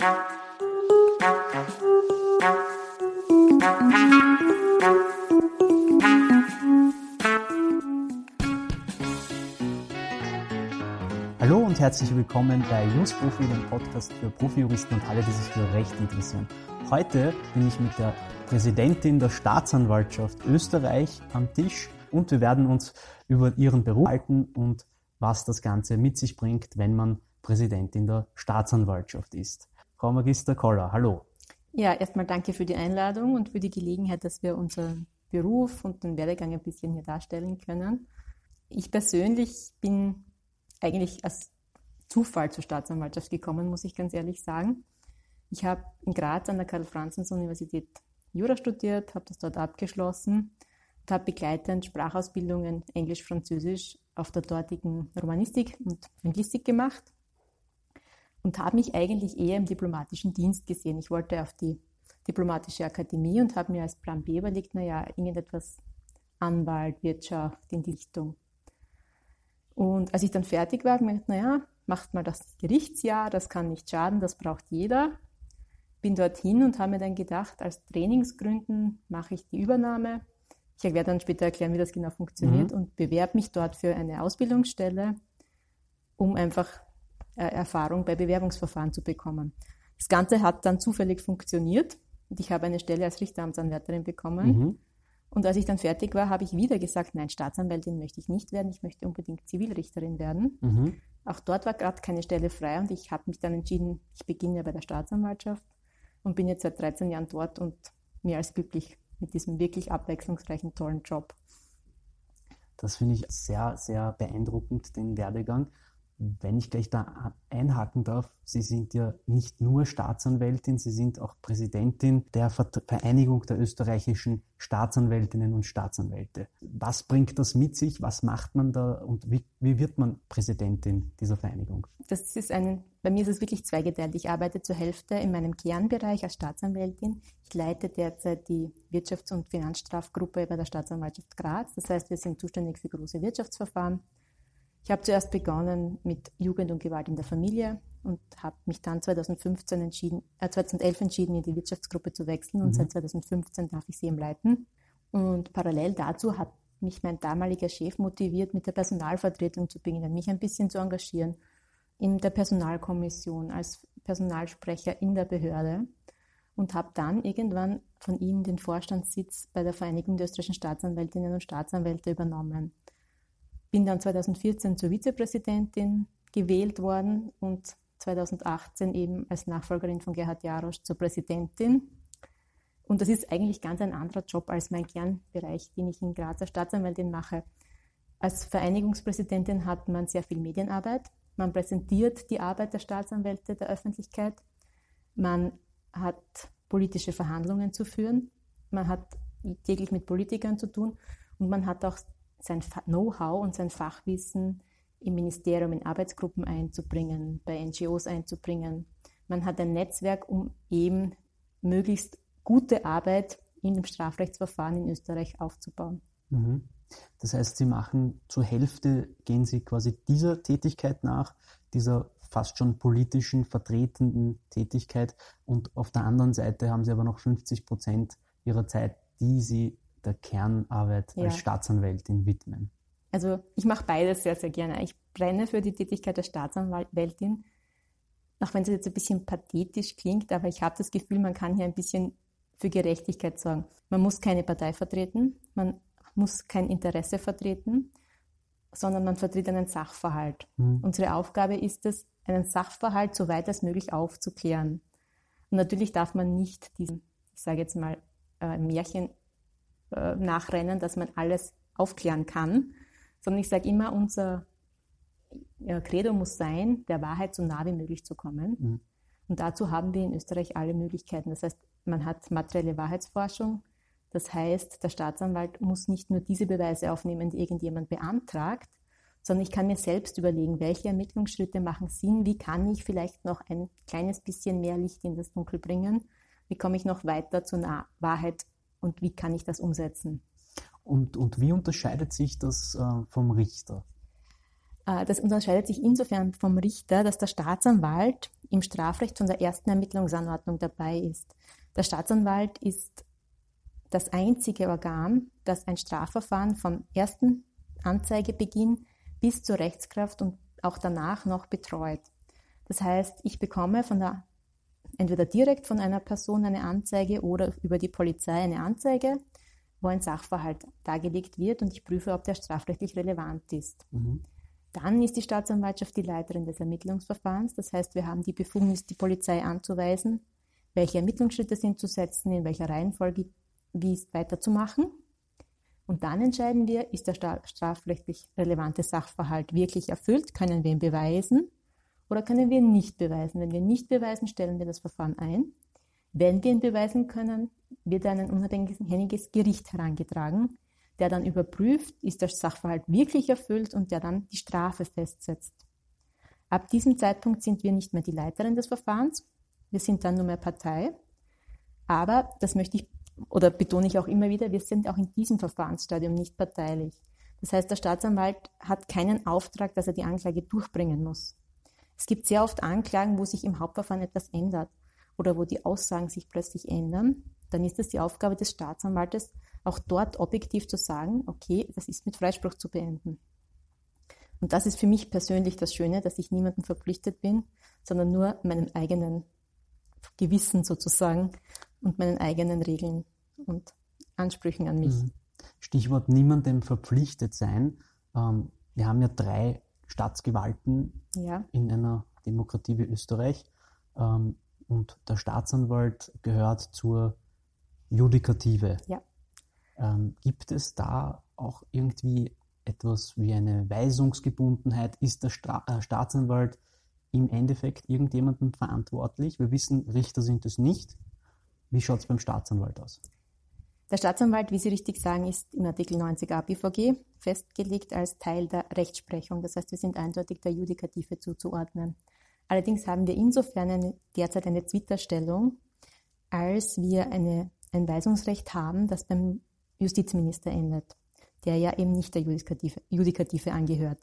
Hallo und herzlich willkommen bei Just Profi, dem Podcast für Profijuristen und alle, die sich für Recht interessieren. Heute bin ich mit der Präsidentin der Staatsanwaltschaft Österreich am Tisch und wir werden uns über ihren Beruf halten und was das Ganze mit sich bringt, wenn man Präsidentin der Staatsanwaltschaft ist. Frau Magister Koller, hallo. Ja, erstmal danke für die Einladung und für die Gelegenheit, dass wir unseren Beruf und den Werdegang ein bisschen hier darstellen können. Ich persönlich bin eigentlich als Zufall zur Staatsanwaltschaft gekommen, muss ich ganz ehrlich sagen. Ich habe in Graz an der Karl-Franzens-Universität Jura studiert, habe das dort abgeschlossen und habe begleitend Sprachausbildungen Englisch, Französisch auf der dortigen Romanistik und Anglistik gemacht und habe mich eigentlich eher im diplomatischen Dienst gesehen. Ich wollte auf die diplomatische Akademie und habe mir als Plan B überlegt, naja, irgendetwas Anwalt, Wirtschaft in die Richtung. Und als ich dann fertig war, habe ich mir gedacht, naja, macht mal das Gerichtsjahr, das kann nicht schaden, das braucht jeder. Bin dorthin und habe mir dann gedacht, als Trainingsgründen mache ich die Übernahme. Ich werde dann später erklären, wie das genau funktioniert mhm. und bewerbe mich dort für eine Ausbildungsstelle, um einfach Erfahrung bei Bewerbungsverfahren zu bekommen. Das Ganze hat dann zufällig funktioniert und ich habe eine Stelle als Richteramtsanwärterin bekommen. Mhm. Und als ich dann fertig war, habe ich wieder gesagt, nein, Staatsanwältin möchte ich nicht werden, ich möchte unbedingt Zivilrichterin werden. Mhm. Auch dort war gerade keine Stelle frei und ich habe mich dann entschieden, ich beginne ja bei der Staatsanwaltschaft und bin jetzt seit 13 Jahren dort und mehr als glücklich mit diesem wirklich abwechslungsreichen, tollen Job. Das finde ich sehr, sehr beeindruckend, den Werdegang. Wenn ich gleich da einhaken darf, Sie sind ja nicht nur Staatsanwältin, Sie sind auch Präsidentin der Vereinigung der österreichischen Staatsanwältinnen und Staatsanwälte. Was bringt das mit sich? Was macht man da und wie, wie wird man Präsidentin dieser Vereinigung? Das ist ein, bei mir ist es wirklich zweigeteilt. Ich arbeite zur Hälfte in meinem Kernbereich als Staatsanwältin. Ich leite derzeit die Wirtschafts- und Finanzstrafgruppe bei der Staatsanwaltschaft Graz. Das heißt, wir sind zuständig für große Wirtschaftsverfahren ich habe zuerst begonnen mit Jugend und Gewalt in der Familie und habe mich dann 2015 entschieden, äh, 2011 entschieden, in die Wirtschaftsgruppe zu wechseln und mhm. seit 2015 darf ich sie eben leiten. Und parallel dazu hat mich mein damaliger Chef motiviert, mit der Personalvertretung zu beginnen, mich ein bisschen zu engagieren in der Personalkommission als Personalsprecher in der Behörde und habe dann irgendwann von ihm den Vorstandssitz bei der Vereinigung der österreichischen Staatsanwältinnen und Staatsanwälte übernommen bin dann 2014 zur Vizepräsidentin gewählt worden und 2018 eben als Nachfolgerin von Gerhard Jarosch zur Präsidentin. Und das ist eigentlich ganz ein anderer Job als mein Kernbereich, den ich in Graz als Staatsanwältin mache. Als Vereinigungspräsidentin hat man sehr viel Medienarbeit. Man präsentiert die Arbeit der Staatsanwälte der Öffentlichkeit. Man hat politische Verhandlungen zu führen. Man hat täglich mit Politikern zu tun. Und man hat auch sein Know-how und sein Fachwissen im Ministerium in Arbeitsgruppen einzubringen, bei NGOs einzubringen. Man hat ein Netzwerk, um eben möglichst gute Arbeit in dem Strafrechtsverfahren in Österreich aufzubauen. Mhm. Das heißt, Sie machen zur Hälfte, gehen Sie quasi dieser Tätigkeit nach, dieser fast schon politischen, vertretenden Tätigkeit und auf der anderen Seite haben Sie aber noch 50 Prozent Ihrer Zeit, die Sie der Kernarbeit ja. als Staatsanwältin widmen? Also ich mache beides sehr, sehr gerne. Ich brenne für die Tätigkeit der Staatsanwältin, auch wenn es jetzt ein bisschen pathetisch klingt, aber ich habe das Gefühl, man kann hier ein bisschen für Gerechtigkeit sorgen. Man muss keine Partei vertreten, man muss kein Interesse vertreten, sondern man vertritt einen Sachverhalt. Mhm. Unsere Aufgabe ist es, einen Sachverhalt so weit als möglich aufzuklären. Und natürlich darf man nicht diesen, ich sage jetzt mal, äh, Märchen äh, nachrennen, dass man alles aufklären kann, sondern ich sage immer, unser Credo muss sein, der Wahrheit so nah wie möglich zu kommen. Mhm. Und dazu haben wir in Österreich alle Möglichkeiten. Das heißt, man hat materielle Wahrheitsforschung. Das heißt, der Staatsanwalt muss nicht nur diese Beweise aufnehmen, die irgendjemand beantragt, sondern ich kann mir selbst überlegen, welche Ermittlungsschritte machen Sinn, wie kann ich vielleicht noch ein kleines bisschen mehr Licht in das Dunkel bringen, wie komme ich noch weiter zur Wahrheit und wie kann ich das umsetzen. Und, und wie unterscheidet sich das äh, vom Richter? Äh, das unterscheidet sich insofern vom Richter, dass der Staatsanwalt im Strafrecht von der ersten Ermittlungsanordnung dabei ist. Der Staatsanwalt ist das einzige Organ, das ein Strafverfahren vom ersten Anzeigebeginn bis zur Rechtskraft und auch danach noch betreut. Das heißt, ich bekomme von der, entweder direkt von einer Person eine Anzeige oder über die Polizei eine Anzeige, wo ein Sachverhalt dargelegt wird und ich prüfe, ob der strafrechtlich relevant ist. Mhm. Dann ist die Staatsanwaltschaft die Leiterin des Ermittlungsverfahrens. Das heißt, wir haben die Befugnis, die Polizei anzuweisen, welche Ermittlungsschritte sind zu setzen, in welcher Reihenfolge, wie es weiterzumachen. Und dann entscheiden wir, ist der strafrechtlich relevante Sachverhalt wirklich erfüllt, können wir ihn beweisen oder können wir nicht beweisen. Wenn wir nicht beweisen, stellen wir das Verfahren ein. Wenn wir ihn beweisen können, wird ein unabhängiges Gericht herangetragen, der dann überprüft, ist der Sachverhalt wirklich erfüllt und der dann die Strafe festsetzt. Ab diesem Zeitpunkt sind wir nicht mehr die Leiterin des Verfahrens, wir sind dann nur mehr Partei. Aber, das möchte ich oder betone ich auch immer wieder, wir sind auch in diesem Verfahrensstadium nicht parteilich. Das heißt, der Staatsanwalt hat keinen Auftrag, dass er die Anklage durchbringen muss. Es gibt sehr oft Anklagen, wo sich im Hauptverfahren etwas ändert oder wo die Aussagen sich plötzlich ändern. Dann ist es die Aufgabe des Staatsanwaltes, auch dort objektiv zu sagen, okay, das ist mit Freispruch zu beenden. Und das ist für mich persönlich das Schöne, dass ich niemandem verpflichtet bin, sondern nur meinem eigenen Gewissen sozusagen und meinen eigenen Regeln und Ansprüchen an mich. Mhm. Stichwort niemandem verpflichtet sein. Ähm, wir haben ja drei Staatsgewalten ja. in einer Demokratie wie Österreich. Ähm, und der Staatsanwalt gehört zur Judikative. Ja. Ähm, gibt es da auch irgendwie etwas wie eine Weisungsgebundenheit? Ist der Stra äh, Staatsanwalt im Endeffekt irgendjemandem verantwortlich? Wir wissen, Richter sind es nicht. Wie schaut es beim Staatsanwalt aus? Der Staatsanwalt, wie Sie richtig sagen, ist im Artikel 90a BVG festgelegt als Teil der Rechtsprechung. Das heißt, wir sind eindeutig der Judikative zuzuordnen. Allerdings haben wir insofern eine, derzeit eine Zwitterstellung, als wir eine, ein Weisungsrecht haben, das beim Justizminister endet, der ja eben nicht der Judikative, Judikative angehört.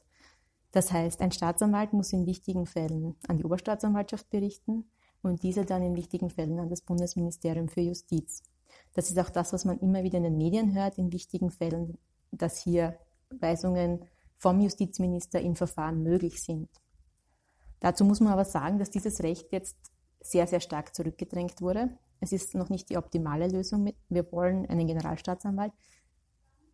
Das heißt, ein Staatsanwalt muss in wichtigen Fällen an die Oberstaatsanwaltschaft berichten und diese dann in wichtigen Fällen an das Bundesministerium für Justiz. Das ist auch das, was man immer wieder in den Medien hört, in wichtigen Fällen, dass hier Weisungen vom Justizminister in Verfahren möglich sind. Dazu muss man aber sagen, dass dieses Recht jetzt sehr, sehr stark zurückgedrängt wurde. Es ist noch nicht die optimale Lösung. Wir wollen einen Generalstaatsanwalt,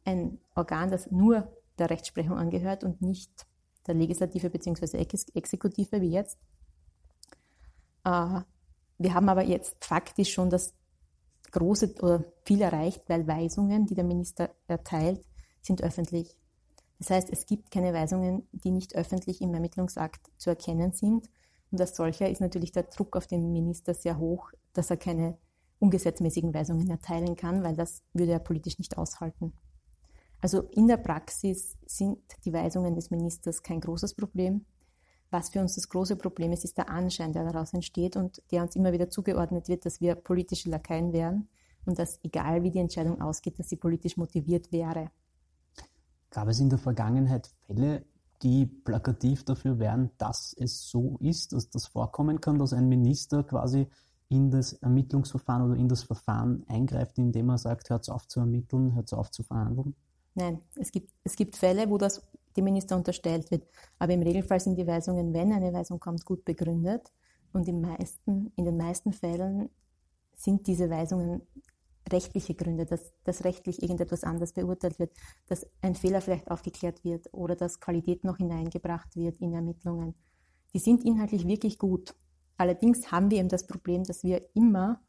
ein Organ, das nur der Rechtsprechung angehört und nicht der Legislative bzw. Exekutive wie jetzt. Äh, wir haben aber jetzt faktisch schon das große oder viel erreicht, weil Weisungen, die der Minister erteilt, sind öffentlich. Das heißt, es gibt keine Weisungen, die nicht öffentlich im Ermittlungsakt zu erkennen sind. Und als solcher ist natürlich der Druck auf den Minister sehr hoch, dass er keine ungesetzmäßigen Weisungen erteilen kann, weil das würde er politisch nicht aushalten. Also in der Praxis sind die Weisungen des Ministers kein großes Problem. Was für uns das große Problem ist, ist der Anschein, der daraus entsteht und der uns immer wieder zugeordnet wird, dass wir politische Lakaien wären und dass, egal wie die Entscheidung ausgeht, dass sie politisch motiviert wäre. Gab es in der Vergangenheit Fälle, die plakativ dafür wären, dass es so ist, dass das vorkommen kann, dass ein Minister quasi in das Ermittlungsverfahren oder in das Verfahren eingreift, indem er sagt, hört auf zu ermitteln, hört auf zu verhandeln? Nein, es gibt, es gibt Fälle, wo das dem Minister unterstellt wird. Aber im Regelfall sind die Weisungen, wenn eine Weisung kommt, gut begründet. Und in, meisten, in den meisten Fällen sind diese Weisungen rechtliche Gründe, dass, dass rechtlich irgendetwas anders beurteilt wird, dass ein Fehler vielleicht aufgeklärt wird oder dass Qualität noch hineingebracht wird in Ermittlungen. Die sind inhaltlich wirklich gut. Allerdings haben wir eben das Problem, dass wir immer,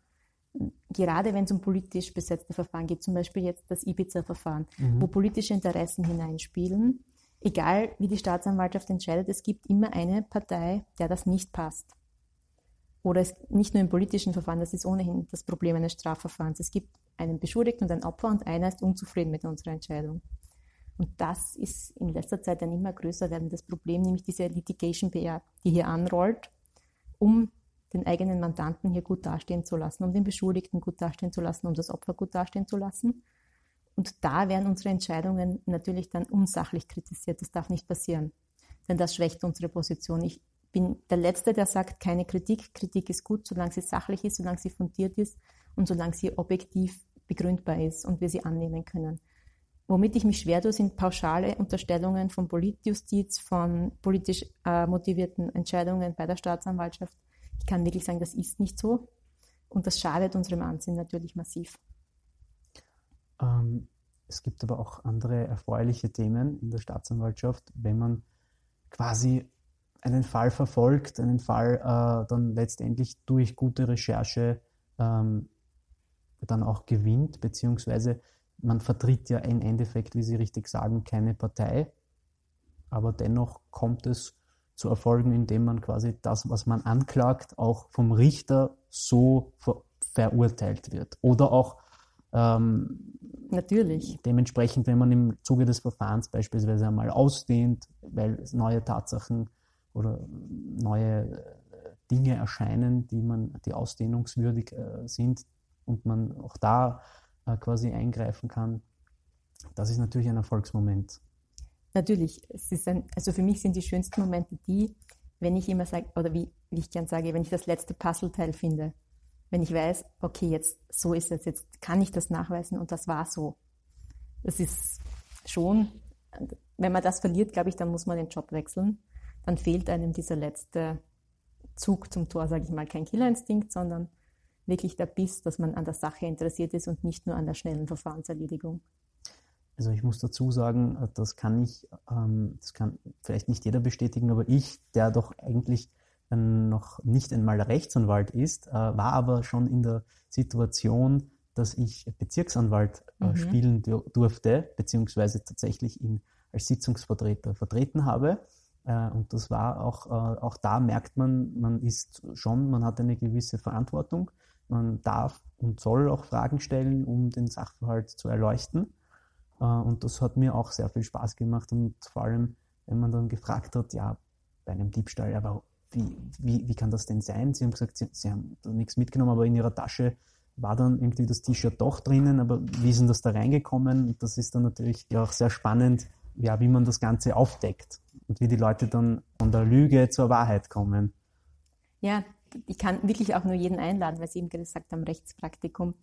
gerade wenn es um politisch besetzte Verfahren geht, zum Beispiel jetzt das Ibiza-Verfahren, mhm. wo politische Interessen hineinspielen, egal wie die Staatsanwaltschaft entscheidet, es gibt immer eine Partei, der das nicht passt. Oder es, nicht nur im politischen Verfahren, das ist ohnehin das Problem eines Strafverfahrens. Es gibt einen Beschuldigten und ein Opfer und einer ist unzufrieden mit unserer Entscheidung. Und das ist in letzter Zeit ein immer größer werdendes Problem, nämlich diese Litigation PR, die hier anrollt, um den eigenen Mandanten hier gut dastehen zu lassen, um den Beschuldigten gut dastehen zu lassen, um das Opfer gut dastehen zu lassen. Und da werden unsere Entscheidungen natürlich dann unsachlich kritisiert. Das darf nicht passieren. denn das schwächt unsere Position. Ich bin der Letzte, der sagt, keine Kritik. Kritik ist gut, solange sie sachlich ist, solange sie fundiert ist und solange sie objektiv begründbar ist und wir sie annehmen können. Womit ich mich schwer tue, sind pauschale Unterstellungen von Politjustiz, von politisch äh, motivierten Entscheidungen bei der Staatsanwaltschaft. Ich kann wirklich sagen, das ist nicht so. Und das schadet unserem Ansehen natürlich massiv. Ähm, es gibt aber auch andere erfreuliche Themen in der Staatsanwaltschaft, wenn man quasi einen Fall verfolgt, einen Fall äh, dann letztendlich durch gute Recherche ähm, dann auch gewinnt, beziehungsweise man vertritt ja im Endeffekt, wie Sie richtig sagen, keine Partei, aber dennoch kommt es zu Erfolgen, indem man quasi das, was man anklagt, auch vom Richter so ver verurteilt wird. Oder auch ähm, Natürlich. Dementsprechend, wenn man im Zuge des Verfahrens beispielsweise einmal ausdehnt, weil neue Tatsachen oder neue äh, Dinge erscheinen, die man, die ausdehnungswürdig äh, sind und man auch da äh, quasi eingreifen kann. Das ist natürlich ein Erfolgsmoment. Natürlich, es ist ein, also für mich sind die schönsten Momente die, wenn ich immer sage, oder wie, wie ich gern sage, wenn ich das letzte Puzzleteil finde. Wenn ich weiß, okay, jetzt so ist es, jetzt kann ich das nachweisen und das war so. Das ist schon, wenn man das verliert, glaube ich, dann muss man den Job wechseln. Dann fehlt einem dieser letzte Zug zum Tor, sage ich mal, kein Killerinstinkt, sondern wirklich der Biss, dass man an der Sache interessiert ist und nicht nur an der schnellen Verfahrenserledigung. Also ich muss dazu sagen, das kann ich, ähm, das kann vielleicht nicht jeder bestätigen, aber ich, der doch eigentlich noch nicht einmal Rechtsanwalt ist, äh, war aber schon in der Situation, dass ich Bezirksanwalt äh, mhm. spielen durfte, beziehungsweise tatsächlich ihn als Sitzungsvertreter vertreten habe. Äh, und das war auch, auch da merkt man, man ist schon, man hat eine gewisse Verantwortung man darf und soll auch Fragen stellen, um den Sachverhalt zu erleuchten. Äh, und das hat mir auch sehr viel Spaß gemacht und vor allem, wenn man dann gefragt hat, ja, bei einem Diebstahl, aber wie, wie, wie kann das denn sein? Sie haben gesagt, sie, sie haben da nichts mitgenommen, aber in ihrer Tasche war dann irgendwie das T-Shirt doch drinnen, aber wie ist denn das da reingekommen? Und das ist dann natürlich auch sehr spannend, ja, wie man das Ganze aufdeckt und wie die Leute dann von der Lüge zur Wahrheit kommen. Ja, ich kann wirklich auch nur jeden einladen, weil Sie eben gesagt haben, Rechtspraktikum.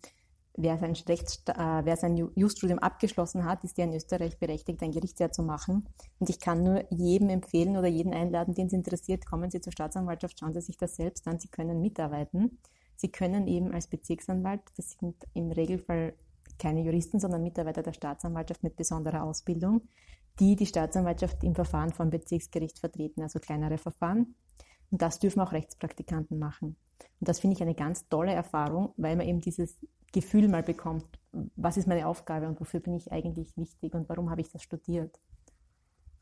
Wer sein, Rechts, äh, wer sein Juststudium abgeschlossen hat, ist ja in Österreich berechtigt, ein Gerichtsjahr zu machen. Und ich kann nur jedem empfehlen oder jeden einladen, den es interessiert, kommen Sie zur Staatsanwaltschaft, schauen Sie sich das selbst an. Sie können mitarbeiten. Sie können eben als Bezirksanwalt, das sind im Regelfall keine Juristen, sondern Mitarbeiter der Staatsanwaltschaft mit besonderer Ausbildung, die die Staatsanwaltschaft im Verfahren vom Bezirksgericht vertreten, also kleinere Verfahren. Und das dürfen auch Rechtspraktikanten machen. Und das finde ich eine ganz tolle Erfahrung, weil man eben dieses Gefühl mal bekommt, was ist meine Aufgabe und wofür bin ich eigentlich wichtig und warum habe ich das studiert.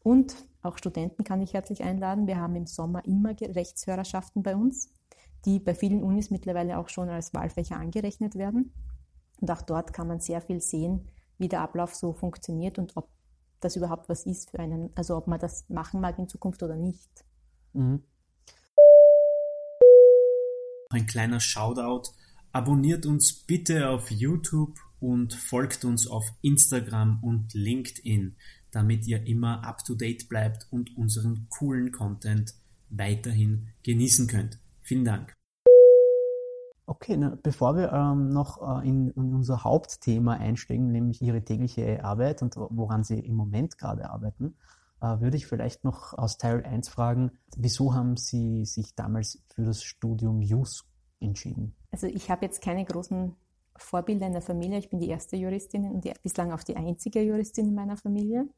Und auch Studenten kann ich herzlich einladen. Wir haben im Sommer immer Rechtshörerschaften bei uns, die bei vielen Unis mittlerweile auch schon als Wahlfächer angerechnet werden. Und auch dort kann man sehr viel sehen, wie der Ablauf so funktioniert und ob das überhaupt was ist für einen, also ob man das machen mag in Zukunft oder nicht. Mhm. Ein kleiner Shoutout. Abonniert uns bitte auf YouTube und folgt uns auf Instagram und LinkedIn, damit ihr immer up to date bleibt und unseren coolen Content weiterhin genießen könnt. Vielen Dank. Okay, na, bevor wir ähm, noch äh, in, in, unser Hauptthema einsteigen, nämlich Ihre tägliche Arbeit und woran Sie im Moment gerade arbeiten, würde ich vielleicht noch aus Teil 1 fragen, wieso haben Sie sich damals für das Studium Jus entschieden? Also ich habe jetzt keine großen Vorbilder in der Familie. Ich bin die erste Juristin und die, bislang auch die einzige Juristin in meiner Familie.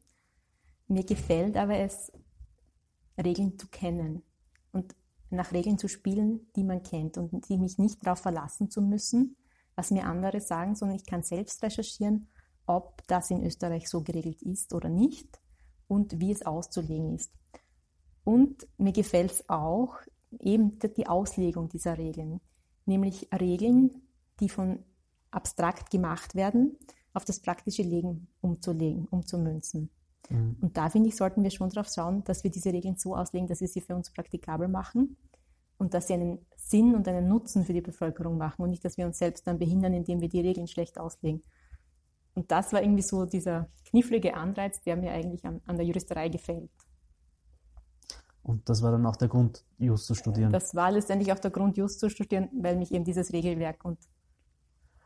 Mir gefällt aber es, Regeln zu kennen und nach Regeln zu spielen, die man kennt und die mich nicht darauf verlassen zu müssen, was mir andere sagen, sondern ich kann selbst recherchieren, ob das in Österreich so geregelt ist oder nicht und wie es auszulegen ist. Und mir gefällt es auch eben die Auslegung dieser Regeln, nämlich Regeln, die von abstrakt gemacht werden, auf das praktische Leben umzulegen, umzumünzen. Mhm. Und da finde ich, sollten wir schon darauf schauen, dass wir diese Regeln so auslegen, dass wir sie für uns praktikabel machen und dass sie einen Sinn und einen Nutzen für die Bevölkerung machen und nicht, dass wir uns selbst dann behindern, indem wir die Regeln schlecht auslegen. Und das war irgendwie so dieser knifflige Anreiz, der mir eigentlich an, an der Juristerei gefällt. Und das war dann auch der Grund, Just zu studieren. Das war letztendlich auch der Grund, Just zu studieren, weil mich eben dieses Regelwerk und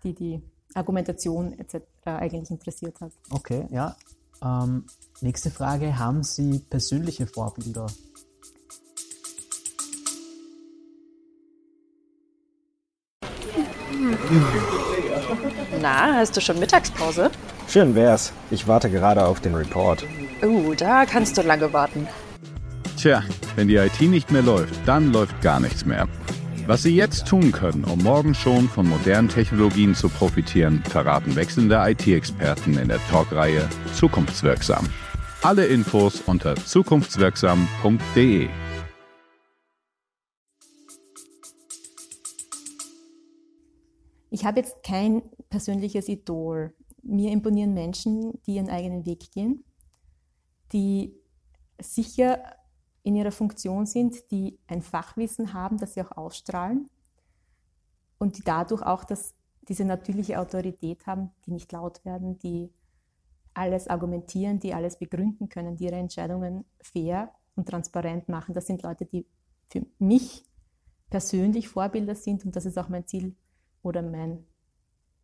die, die Argumentation etc. eigentlich interessiert hat. Okay, ja. Ähm, nächste Frage. Haben Sie persönliche Vorbilder? Na, hast du schon Mittagspause? Schön wär's. Ich warte gerade auf den Report. Uh, da kannst du lange warten. Tja, wenn die IT nicht mehr läuft, dann läuft gar nichts mehr. Was Sie jetzt tun können, um morgen schon von modernen Technologien zu profitieren, verraten wechselnde IT-Experten in der Talkreihe Zukunftswirksam. Alle Infos unter zukunftswirksam.de. Ich habe jetzt kein persönliches Idol. Mir imponieren Menschen, die ihren eigenen Weg gehen, die sicher in ihrer Funktion sind, die ein Fachwissen haben, das sie auch ausstrahlen und die dadurch auch das, diese natürliche Autorität haben, die nicht laut werden, die alles argumentieren, die alles begründen können, die ihre Entscheidungen fair und transparent machen. Das sind Leute, die für mich persönlich Vorbilder sind und das ist auch mein Ziel, oder mein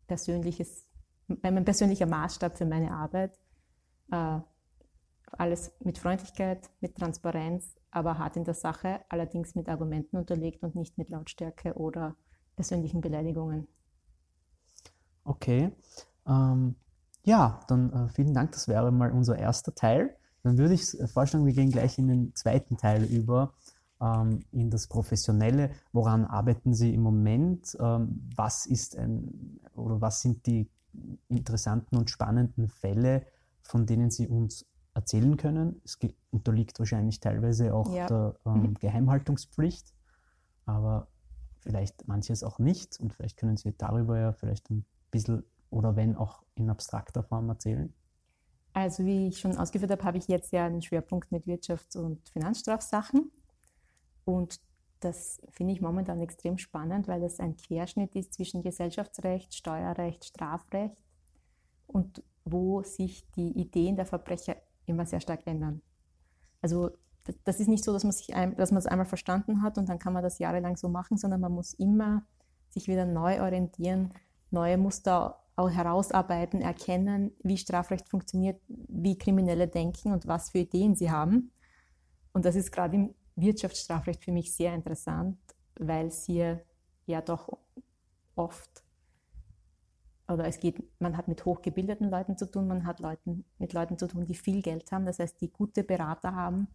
persönliches, mein persönlicher Maßstab für meine Arbeit. Äh, alles mit Freundlichkeit, mit Transparenz, aber hart in der Sache, allerdings mit Argumenten unterlegt und nicht mit Lautstärke oder persönlichen Beleidigungen. Okay. Ähm, ja, dann äh, vielen Dank. Das wäre mal unser erster Teil. Dann würde ich vorschlagen, wir gehen gleich in den zweiten Teil über ähm, in das Professionelle. Woran arbeiten Sie im Moment? Ähm, was ist ein oder was sind die interessanten und spannenden Fälle, von denen Sie uns erzählen können? Es unterliegt wahrscheinlich teilweise auch ja. der ähm, mhm. Geheimhaltungspflicht, aber vielleicht manches auch nicht. Und vielleicht können Sie darüber ja vielleicht ein bisschen oder wenn auch in abstrakter Form erzählen. Also wie ich schon ausgeführt habe, habe ich jetzt ja einen Schwerpunkt mit Wirtschafts- und Finanzstrafsachen. Und das finde ich momentan extrem spannend, weil es ein Querschnitt ist zwischen Gesellschaftsrecht, Steuerrecht, Strafrecht und wo sich die Ideen der Verbrecher immer sehr stark ändern. Also das ist nicht so, dass man, sich ein, dass man es einmal verstanden hat und dann kann man das jahrelang so machen, sondern man muss immer sich wieder neu orientieren, neue Muster auch herausarbeiten, erkennen, wie Strafrecht funktioniert, wie Kriminelle denken und was für Ideen sie haben. Und das ist gerade im Wirtschaftsstrafrecht für mich sehr interessant, weil es hier ja doch oft oder es geht, man hat mit hochgebildeten Leuten zu tun, man hat Leuten, mit Leuten zu tun, die viel Geld haben, das heißt, die gute Berater haben,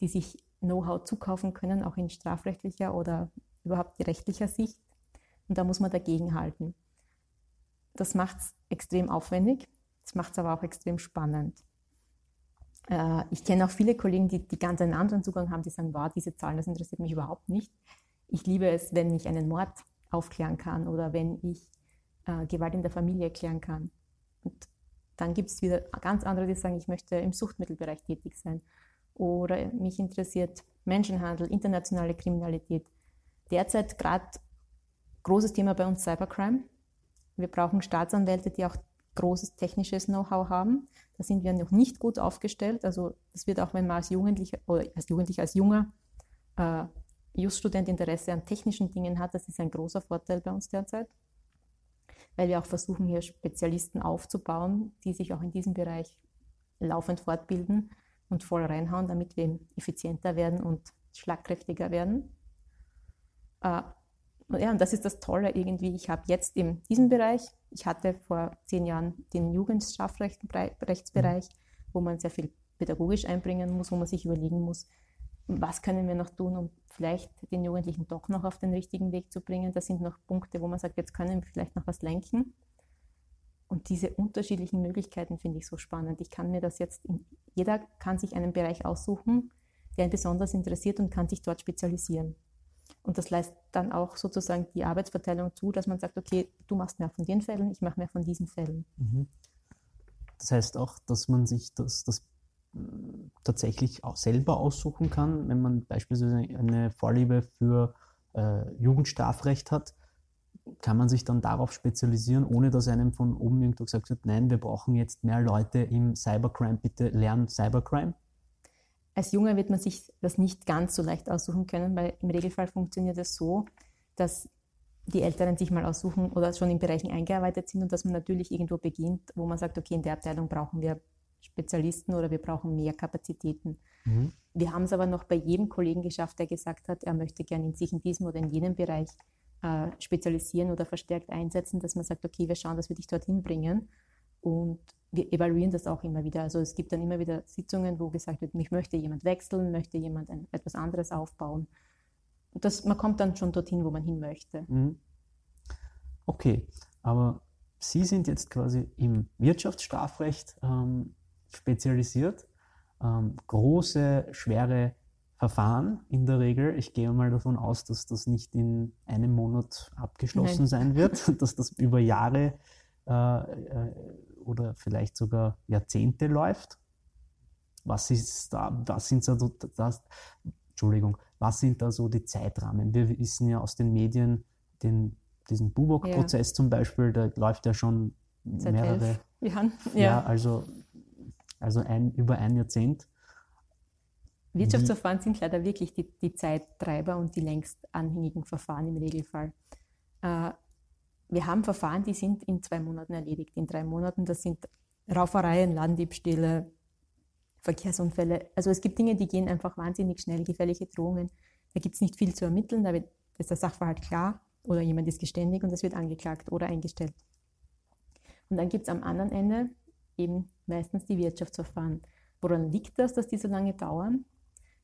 die sich Know-how zukaufen können, auch in strafrechtlicher oder überhaupt rechtlicher Sicht. Und da muss man dagegen halten. Das macht es extrem aufwendig, das macht es aber auch extrem spannend. Äh, ich kenne auch viele Kollegen, die, die ganz einen anderen Zugang haben, die sagen, wow, diese Zahlen, das interessiert mich überhaupt nicht. Ich liebe es, wenn ich einen Mord aufklären kann oder wenn ich äh, Gewalt in der Familie erklären kann. Und dann gibt es wieder ganz andere, die sagen, ich möchte im Suchtmittelbereich tätig sein. Oder mich interessiert Menschenhandel, internationale Kriminalität. Derzeit gerade großes Thema bei uns Cybercrime. Wir brauchen Staatsanwälte, die auch großes technisches Know-how haben. Da sind wir noch nicht gut aufgestellt. Also das wird auch, wenn man als Jugendlicher oder als Jugendlicher, als junger äh, Just-Student Interesse an technischen Dingen hat, das ist ein großer Vorteil bei uns derzeit, weil wir auch versuchen, hier Spezialisten aufzubauen, die sich auch in diesem Bereich laufend fortbilden und voll reinhauen, damit wir effizienter werden und schlagkräftiger werden. Äh, ja, und das ist das Tolle irgendwie. Ich habe jetzt in diesem Bereich, ich hatte vor zehn Jahren den Jugendstrafrechtsbereich, wo man sehr viel pädagogisch einbringen muss, wo man sich überlegen muss, was können wir noch tun, um vielleicht den Jugendlichen doch noch auf den richtigen Weg zu bringen. Das sind noch Punkte, wo man sagt, jetzt können wir vielleicht noch was lenken. Und diese unterschiedlichen Möglichkeiten finde ich so spannend. Ich kann mir das jetzt, in, jeder kann sich einen Bereich aussuchen, der ihn besonders interessiert und kann sich dort spezialisieren. Und das leistet dann auch sozusagen die Arbeitsverteilung zu, dass man sagt, okay, du machst mehr von den Fällen, ich mache mehr von diesen Fällen. Mhm. Das heißt auch, dass man sich das, das äh, tatsächlich auch selber aussuchen kann, wenn man beispielsweise eine Vorliebe für äh, Jugendstrafrecht hat, kann man sich dann darauf spezialisieren, ohne dass einem von oben irgendwo gesagt wird, nein, wir brauchen jetzt mehr Leute im Cybercrime, bitte lernen Cybercrime? Als Junge wird man sich das nicht ganz so leicht aussuchen können, weil im Regelfall funktioniert es so, dass die Älteren sich mal aussuchen oder schon in Bereichen eingearbeitet sind und dass man natürlich irgendwo beginnt, wo man sagt, okay, in der Abteilung brauchen wir Spezialisten oder wir brauchen mehr Kapazitäten. Mhm. Wir haben es aber noch bei jedem Kollegen geschafft, der gesagt hat, er möchte gerne in sich in diesem oder in jenem Bereich äh, spezialisieren oder verstärkt einsetzen, dass man sagt, okay, wir schauen, dass wir dich dorthin bringen. Und wir evaluieren das auch immer wieder. Also es gibt dann immer wieder Sitzungen, wo gesagt wird, mich möchte jemand wechseln, möchte jemand ein, etwas anderes aufbauen. Und das, man kommt dann schon dorthin, wo man hin möchte. Mhm. Okay, aber Sie sind jetzt quasi im Wirtschaftsstrafrecht ähm, spezialisiert. Ähm, große, schwere Verfahren in der Regel. Ich gehe mal davon aus, dass das nicht in einem Monat abgeschlossen Nein. sein wird, dass das über Jahre äh, äh, oder vielleicht sogar Jahrzehnte läuft. Was ist da, was sind so das, Entschuldigung, was sind da so die Zeitrahmen? Wir wissen ja aus den Medien, den, diesen Bubok-Prozess ja. zum Beispiel, der läuft ja schon Seit mehrere Jahren. Ja. ja, also, also ein, über ein Jahrzehnt. Wirtschaftsverfahren sind leider wirklich die, die Zeittreiber und die längst anhängigen Verfahren im Regelfall. Äh, wir haben Verfahren, die sind in zwei Monaten erledigt, in drei Monaten. Das sind Raufereien, Ladendiebstähle, Verkehrsunfälle. Also es gibt Dinge, die gehen einfach wahnsinnig schnell, gefährliche Drohungen. Da gibt es nicht viel zu ermitteln, da ist der Sachverhalt klar oder jemand ist geständig und es wird angeklagt oder eingestellt. Und dann gibt es am anderen Ende eben meistens die Wirtschaftsverfahren. Woran liegt das, dass die so lange dauern?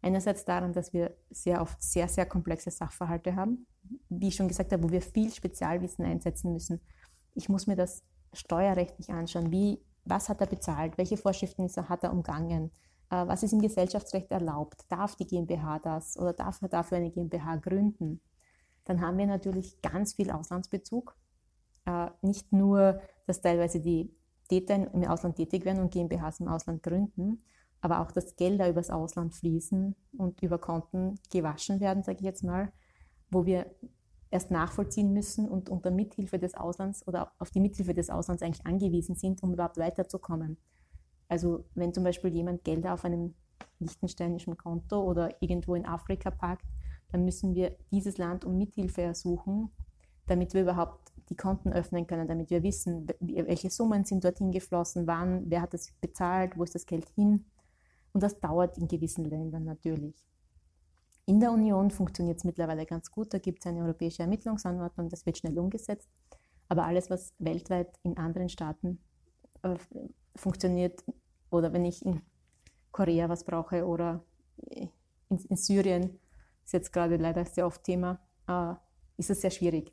Einerseits daran, dass wir sehr oft sehr, sehr komplexe Sachverhalte haben, wie ich schon gesagt habe, wo wir viel Spezialwissen einsetzen müssen. Ich muss mir das steuerrechtlich anschauen. Wie, was hat er bezahlt? Welche Vorschriften hat er umgangen? Äh, was ist im Gesellschaftsrecht erlaubt? Darf die GmbH das oder darf er dafür eine GmbH gründen? Dann haben wir natürlich ganz viel Auslandsbezug. Äh, nicht nur, dass teilweise die Täter im Ausland tätig werden und GmbHs im Ausland gründen, aber auch, dass Gelder übers Ausland fließen und über Konten gewaschen werden, sage ich jetzt mal, wo wir erst nachvollziehen müssen und unter Mithilfe des Auslands oder auf die Mithilfe des Auslands eigentlich angewiesen sind, um überhaupt weiterzukommen. Also wenn zum Beispiel jemand Gelder auf einem liechtensteinischen Konto oder irgendwo in Afrika parkt, dann müssen wir dieses Land um Mithilfe ersuchen, damit wir überhaupt die Konten öffnen können, damit wir wissen, welche Summen sind dorthin geflossen, wann, wer hat das bezahlt, wo ist das Geld hin. Und das dauert in gewissen Ländern natürlich. In der Union funktioniert es mittlerweile ganz gut. Da gibt es eine europäische Ermittlungsanordnung, das wird schnell umgesetzt. Aber alles, was weltweit in anderen Staaten äh, funktioniert, oder wenn ich in Korea was brauche oder in, in Syrien, ist jetzt gerade leider sehr oft Thema, äh, ist es sehr schwierig.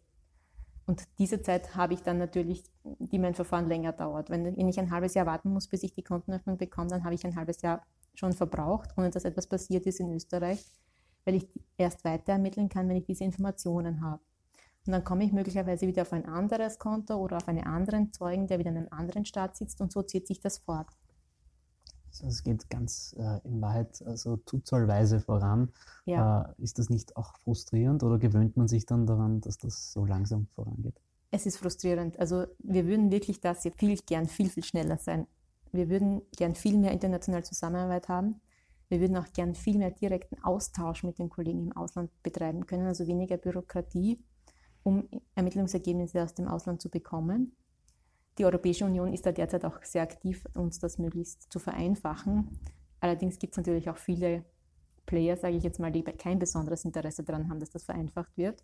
Und diese Zeit habe ich dann natürlich, die mein Verfahren länger dauert. Wenn ich ein halbes Jahr warten muss, bis ich die Kontenöffnung bekomme, dann habe ich ein halbes Jahr schon verbraucht, ohne dass etwas passiert ist in Österreich, weil ich erst weiter ermitteln kann, wenn ich diese Informationen habe. Und dann komme ich möglicherweise wieder auf ein anderes Konto oder auf einen anderen Zeugen, der wieder in einem anderen Staat sitzt und so zieht sich das fort. Also es geht ganz äh, in Wahrheit also zuzahlweise voran. Ja. Äh, ist das nicht auch frustrierend oder gewöhnt man sich dann daran, dass das so langsam vorangeht? Es ist frustrierend. Also wir würden wirklich da sehr viel gern viel, viel schneller sein. Wir würden gern viel mehr internationale Zusammenarbeit haben. Wir würden auch gern viel mehr direkten Austausch mit den Kollegen im Ausland betreiben können, also weniger Bürokratie, um Ermittlungsergebnisse aus dem Ausland zu bekommen. Die Europäische Union ist da derzeit auch sehr aktiv, uns das möglichst zu vereinfachen. Allerdings gibt es natürlich auch viele Player, sage ich jetzt mal, die kein besonderes Interesse daran haben, dass das vereinfacht wird.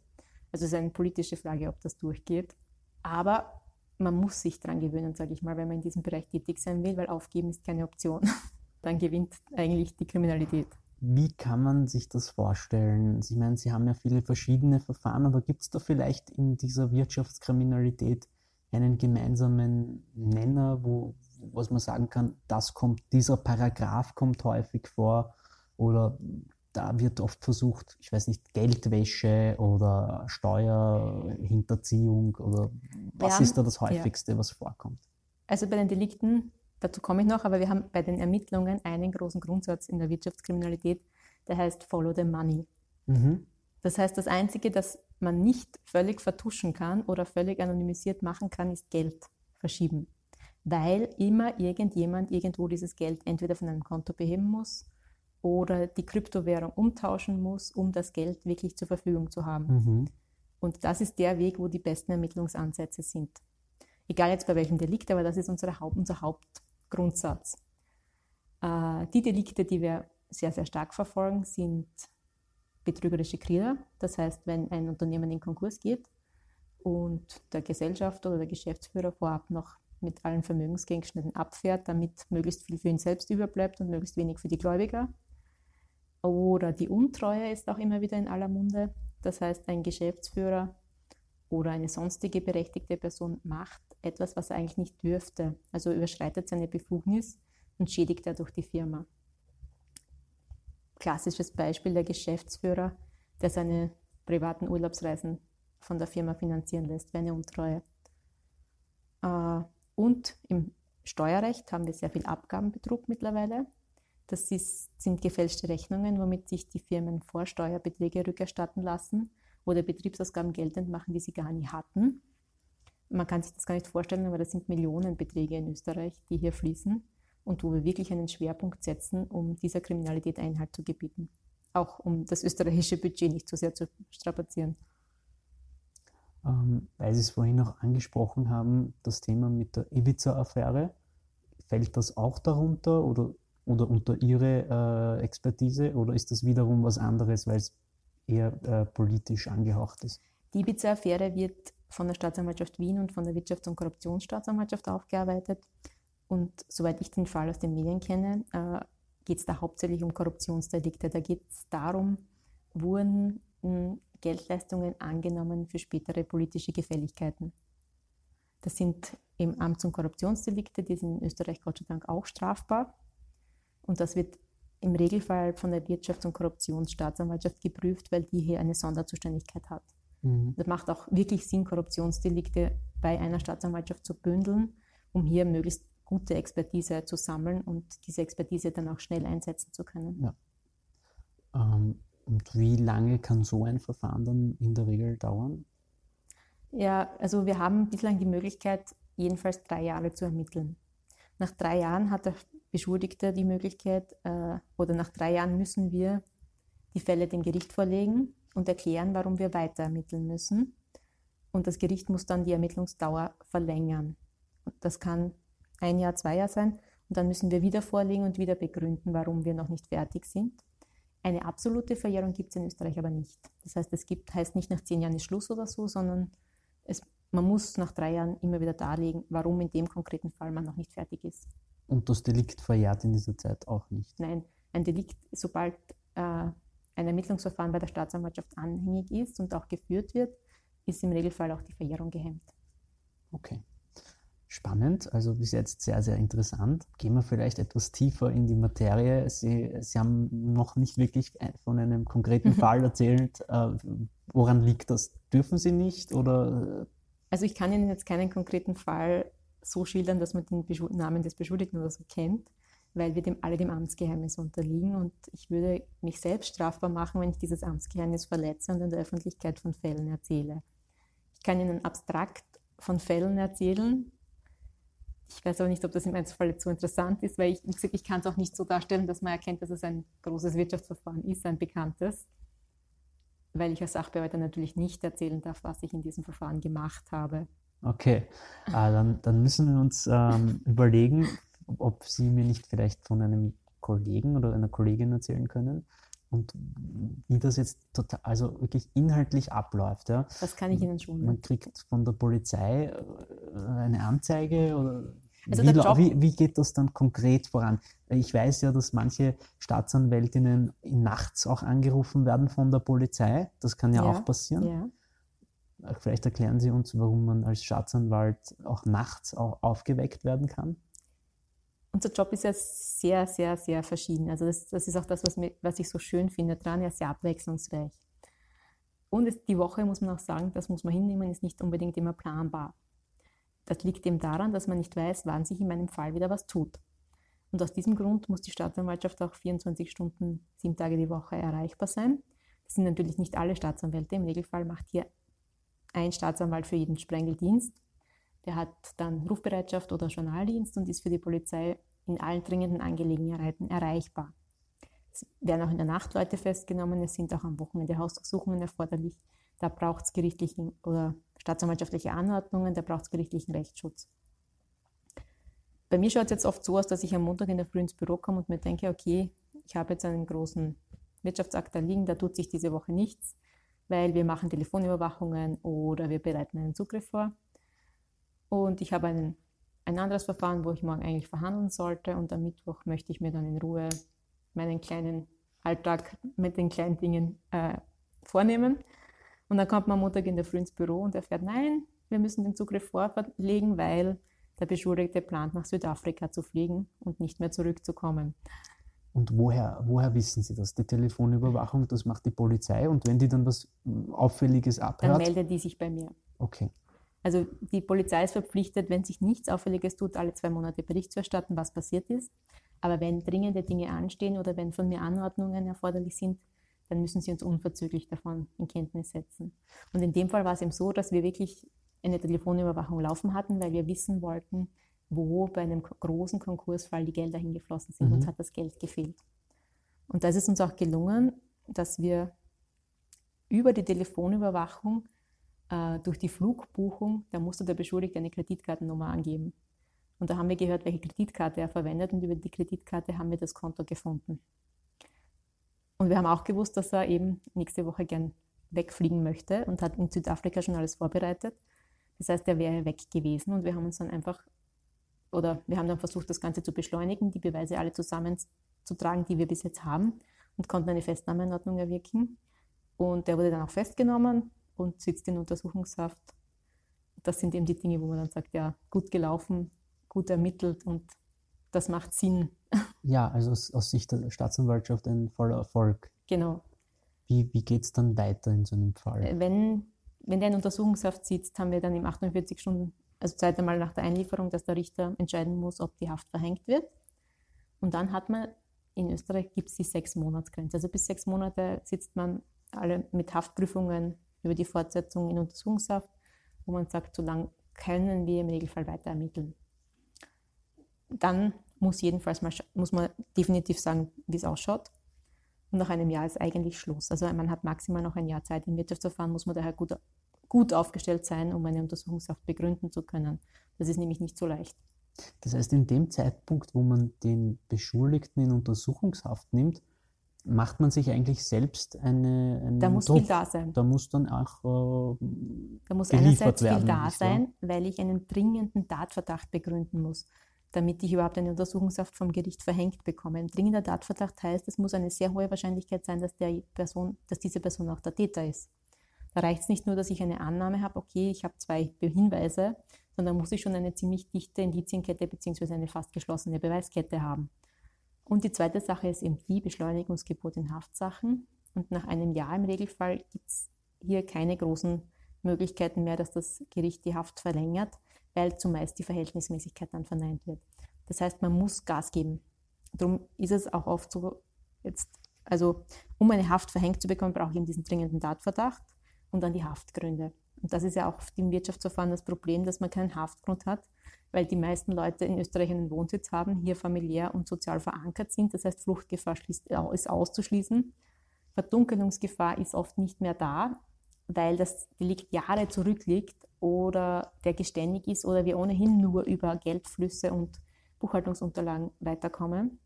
Also es ist eine politische Frage, ob das durchgeht. Aber man muss sich daran gewöhnen, sage ich mal, wenn man in diesem Bereich tätig sein will, weil aufgeben ist keine Option. Dann gewinnt eigentlich die Kriminalität. Wie kann man sich das vorstellen? Sie meinen, Sie haben ja viele verschiedene Verfahren, aber gibt es da vielleicht in dieser Wirtschaftskriminalität einen gemeinsamen Nenner, wo was man sagen kann, das kommt, dieser Paragraph kommt häufig vor oder da wird oft versucht, ich weiß nicht, Geldwäsche oder Steuerhinterziehung oder was haben, ist da das häufigste, ja. was vorkommt? Also bei den Delikten, dazu komme ich noch, aber wir haben bei den Ermittlungen einen großen Grundsatz in der Wirtschaftskriminalität, der heißt Follow the Money. Mhm. Das heißt, das Einzige, das man nicht völlig vertuschen kann oder völlig anonymisiert machen kann, ist Geld verschieben. Weil immer irgendjemand irgendwo dieses Geld entweder von einem Konto beheben muss oder die Kryptowährung umtauschen muss, um das Geld wirklich zur Verfügung zu haben. Mhm. Und das ist der Weg, wo die besten Ermittlungsansätze sind. Egal jetzt bei welchem Delikt, aber das ist unsere Haupt, unser Hauptgrundsatz. Äh, die Delikte, die wir sehr, sehr stark verfolgen, sind betrügerische Kriege. Das heißt, wenn ein Unternehmen in Konkurs geht und der Gesellschafter oder der Geschäftsführer vorab noch mit allen Vermögensgegenständen abfährt, damit möglichst viel für ihn selbst überbleibt und möglichst wenig für die Gläubiger. Oder die Untreue ist auch immer wieder in aller Munde. Das heißt, ein Geschäftsführer oder eine sonstige berechtigte Person macht etwas, was er eigentlich nicht dürfte. Also überschreitet seine Befugnis und schädigt dadurch die Firma. Klassisches Beispiel der Geschäftsführer, der seine privaten Urlaubsreisen von der Firma finanzieren lässt, wäre eine Untreue. Äh, und im Steuerrecht haben wir sehr viel Abgabenbetrug mittlerweile. Das ist, sind gefälschte Rechnungen, womit sich die Firmen Vorsteuerbeträge rückerstatten lassen oder Betriebsausgaben geltend machen, die sie gar nie hatten. Man kann sich das gar nicht vorstellen, aber das sind Millionenbeträge in Österreich, die hier fließen und wo wir wirklich einen Schwerpunkt setzen, um dieser Kriminalität Einhalt zu gebieten. Auch um das österreichische Budget nicht zu sehr zu strapazieren. Ähm, weil Sie es vorhin noch angesprochen haben, das Thema mit der Ibiza-Affäre. Fällt das auch darunter oder, oder unter Ihre äh, Expertise oder ist das wiederum was anderes, weil es eher äh, politisch angehaucht ist? Die Ibiza-Affäre wird von der Staatsanwaltschaft Wien und von der Wirtschafts- und Korruptionsstaatsanwaltschaft aufgearbeitet. Und soweit ich den Fall aus den Medien kenne, äh, geht es da hauptsächlich um Korruptionsdelikte. Da geht es darum, wurden hm, Geldleistungen angenommen für spätere politische Gefälligkeiten. Das sind eben Amts- und Korruptionsdelikte, die sind in Österreich Gott sei Dank auch strafbar. Und das wird im Regelfall von der Wirtschafts- und Korruptionsstaatsanwaltschaft geprüft, weil die hier eine Sonderzuständigkeit hat. Mhm. Das macht auch wirklich Sinn, Korruptionsdelikte bei einer Staatsanwaltschaft zu bündeln, um hier möglichst gute Expertise zu sammeln und diese Expertise dann auch schnell einsetzen zu können. Ja. Ähm, und wie lange kann so ein Verfahren dann in der Regel dauern? Ja, also wir haben bislang die Möglichkeit, jedenfalls drei Jahre zu ermitteln. Nach drei Jahren hat der Beschuldigte die Möglichkeit, äh, oder nach drei Jahren müssen wir die Fälle dem Gericht vorlegen und erklären, warum wir weiter ermitteln müssen. Und das Gericht muss dann die Ermittlungsdauer verlängern. Das kann ein Jahr, zwei Jahre sein. Und dann müssen wir wieder vorlegen und wieder begründen, warum wir noch nicht fertig sind. Eine absolute Verjährung gibt es in Österreich aber nicht. Das heißt, es gibt, heißt nicht nach zehn Jahren ist Schluss oder so, sondern es, man muss nach drei Jahren immer wieder darlegen, warum in dem konkreten Fall man noch nicht fertig ist. Und das Delikt verjährt in dieser Zeit auch nicht? Nein, ein Delikt, sobald äh, ein Ermittlungsverfahren bei der Staatsanwaltschaft anhängig ist und auch geführt wird, ist im Regelfall auch die Verjährung gehemmt. Okay spannend, also bis jetzt sehr, sehr interessant. Gehen wir vielleicht etwas tiefer in die Materie. Sie, Sie haben noch nicht wirklich von einem konkreten. Fall erzählt. Äh, woran liegt das? Dürfen Sie nicht oder? Also ich kann Ihnen jetzt keinen konkreten Fall so schildern, dass man den Beschul Namen des Beschuldigten oder so kennt, weil wir dem alle dem Amtsgeheimnis unterliegen und ich würde mich selbst strafbar machen, wenn ich dieses Amtsgeheimnis verletze und in der Öffentlichkeit von Fällen erzähle. Ich kann Ihnen abstrakt von Fällen erzählen, ich weiß aber nicht, ob das im Einzelfall so interessant ist, weil ich, ich kann es auch nicht so darstellen, dass man erkennt, dass es ein großes Wirtschaftsverfahren ist, ein bekanntes, weil ich als Sachbearbeiter natürlich nicht erzählen darf, was ich in diesem Verfahren gemacht habe. Okay, ah, dann, dann, müssen wir uns ähm, überlegen, ob Sie mir nicht vielleicht von einem Kollegen oder einer Kollegin erzählen können, und wie das jetzt total, also wirklich inhaltlich abläuft. Ja. Das kann ich Ihnen schon. Man kriegt von der Polizei äh, eine Anzeige oder also wie, wie, wie, geht das dann konkret voran? Ich weiß ja, dass manche Staatsanwältinnen nachts auch angerufen werden von der Polizei. Das kann ja, ja auch passieren. Ja. Vielleicht erklären Sie uns, warum man als Staatsanwalt auch nachts aufgeweckt werden kann unser Job ist ja sehr, sehr, sehr verschieden. Also das, das ist auch das, was, mir, was ich so schön finde dran, ja sehr abwechslungsreich. Und es, die Woche, muss man auch sagen, das muss man hinnehmen, ist nicht unbedingt immer planbar. Das liegt eben daran, dass man nicht weiß, wann sich in meinem Fall wieder was tut. Und aus diesem Grund muss die Staatsanwaltschaft auch 24 Stunden, sieben Tage die Woche erreichbar sein. Das sind natürlich nicht alle Staatsanwälte. Im Regelfall macht hier ein Staatsanwalt für jeden Sprengeldienst. Der hat dann Rufbereitschaft oder Journaldienst und ist für die Polizei in allen dringenden Angelegenheiten erreichbar. Es werden auch in der Nacht Leute festgenommen. Es sind auch am Wochenende Hausdurchsuchungen erforderlich. Da braucht es gerichtlichen oder staatsanwaltschaftliche Anordnungen, da braucht es gerichtlichen Rechtsschutz. Bei mir schaut es jetzt oft so aus, dass ich am Montag in der Früh ins Büro komme und mir denke, okay, ich habe jetzt einen großen Wirtschaftsakt da liegen, da tut sich diese Woche nichts, weil wir machen Telefonüberwachungen oder wir bereiten einen Zugriff vor. Und ich habe einen, ein anderes Verfahren, wo ich morgen eigentlich verhandeln sollte und am Mittwoch möchte ich mir dann in Ruhe meinen kleinen Alltag mit den kleinen Dingen äh, vornehmen. Und dann kommt man am Montag in der Früh ins Büro und erfährt, nein, wir müssen den Zugriff vorlegen, weil der Beschuldigte plant, nach Südafrika zu fliegen und nicht mehr zurückzukommen. Und woher, woher wissen Sie das? Die Telefonüberwachung, das macht die Polizei und wenn die dann was Auffälliges abhört? Dann meldet die sich bei mir. Okay. Also die Polizei ist verpflichtet, wenn sich nichts Auffälliges tut, alle zwei Monate Bericht zu erstatten, was passiert ist. Aber wenn dringende Dinge anstehen oder wenn von mir Anordnungen erforderlich sind, dann müssen sie uns unverzüglich davon in Kenntnis setzen. Und in dem Fall war es eben so, dass wir wirklich eine Telefonüberwachung laufen hatten, weil wir wissen wollten, wo bei einem großen Konkursfall die Gelder hingeflossen sind. Mhm. Uns hat das Geld gefehlt. Und da ist es uns auch gelungen, dass wir über die Telefonüberwachung äh, durch die Flugbuchung, da musste der Beschuldigte eine Kreditkartennummer angeben. Und da haben wir gehört, welche Kreditkarte er verwendet und über die Kreditkarte haben wir das Konto gefunden. Und wir haben auch gewusst, dass er eben nächste Woche gern wegfliegen möchte und hat in Südafrika schon alles vorbereitet. Das heißt, er wäre weg gewesen und wir haben uns dann einfach oder wir haben dann versucht, das Ganze zu beschleunigen, die Beweise alle zusammenzutragen, die wir bis jetzt haben und konnten eine Festnahmeordnung erwirken. Und der wurde dann auch festgenommen und sitzt in Untersuchungshaft. Das sind eben die Dinge, wo man dann sagt, ja, gut gelaufen, gut ermittelt und das macht Sinn. Ja, also aus, Sicht der Staatsanwaltschaft ein voller Erfolg. Genau. Wie, wie geht es dann weiter in so einem Fall? Äh, wenn, wenn der in Untersuchungshaft sitzt, haben wir dann im 48 Stunden also Zeit einmal nach der Einlieferung, dass der Richter entscheiden muss, ob die Haft verhängt wird. Und dann hat man, in Österreich gibt es die sechs Monatsgrenze. Also bis sechs Monate sitzt man alle mit Haftprüfungen über die Fortsetzung in Untersuchungshaft, wo man sagt, so lange können wir im Regelfall weiter ermitteln. Dann muss jedenfalls mal, muss man definitiv sagen, wie es ausschaut. Und nach einem Jahr ist eigentlich Schluss. Also man hat maximal noch ein Jahr Zeit. Im Wirtschaftsverfahren muss man daher gut gut aufgestellt sein, um eine Untersuchungshaft begründen zu können. Das ist nämlich nicht so leicht. Das heißt, in dem Zeitpunkt, wo man den Beschuldigten in Untersuchungshaft nimmt, macht man sich eigentlich selbst eine. eine da muss Druck. viel da sein. Da muss dann auch. Äh, da muss einerseits werden, viel da sein, weil ich einen dringenden Tatverdacht begründen muss, damit ich überhaupt eine Untersuchungshaft vom Gericht verhängt bekomme. Ein dringender Tatverdacht heißt, es muss eine sehr hohe Wahrscheinlichkeit sein, dass, der Person, dass diese Person auch der Täter ist. Da reicht es nicht nur, dass ich eine Annahme habe, okay, ich habe zwei Hinweise, sondern muss ich schon eine ziemlich dichte Indizienkette bzw. eine fast geschlossene Beweiskette haben. Und die zweite Sache ist eben die Beschleunigungsgebot in Haftsachen. Und nach einem Jahr im Regelfall gibt es hier keine großen Möglichkeiten mehr, dass das Gericht die Haft verlängert, weil zumeist die Verhältnismäßigkeit dann verneint wird. Das heißt, man muss Gas geben. Darum ist es auch oft so, jetzt, also um eine Haft verhängt zu bekommen, brauche ich eben diesen dringenden Tatverdacht und dann die Haftgründe. Und das ist ja auch im Wirtschaftsverfahren das Problem, dass man keinen Haftgrund hat, weil die meisten Leute in Österreich einen Wohnsitz haben, hier familiär und sozial verankert sind. Das heißt, Fluchtgefahr ist auszuschließen. Verdunkelungsgefahr ist oft nicht mehr da, weil das Delikt Jahre zurückliegt oder der geständig ist oder wir ohnehin nur über Geldflüsse und Buchhaltungsunterlagen weiterkommen.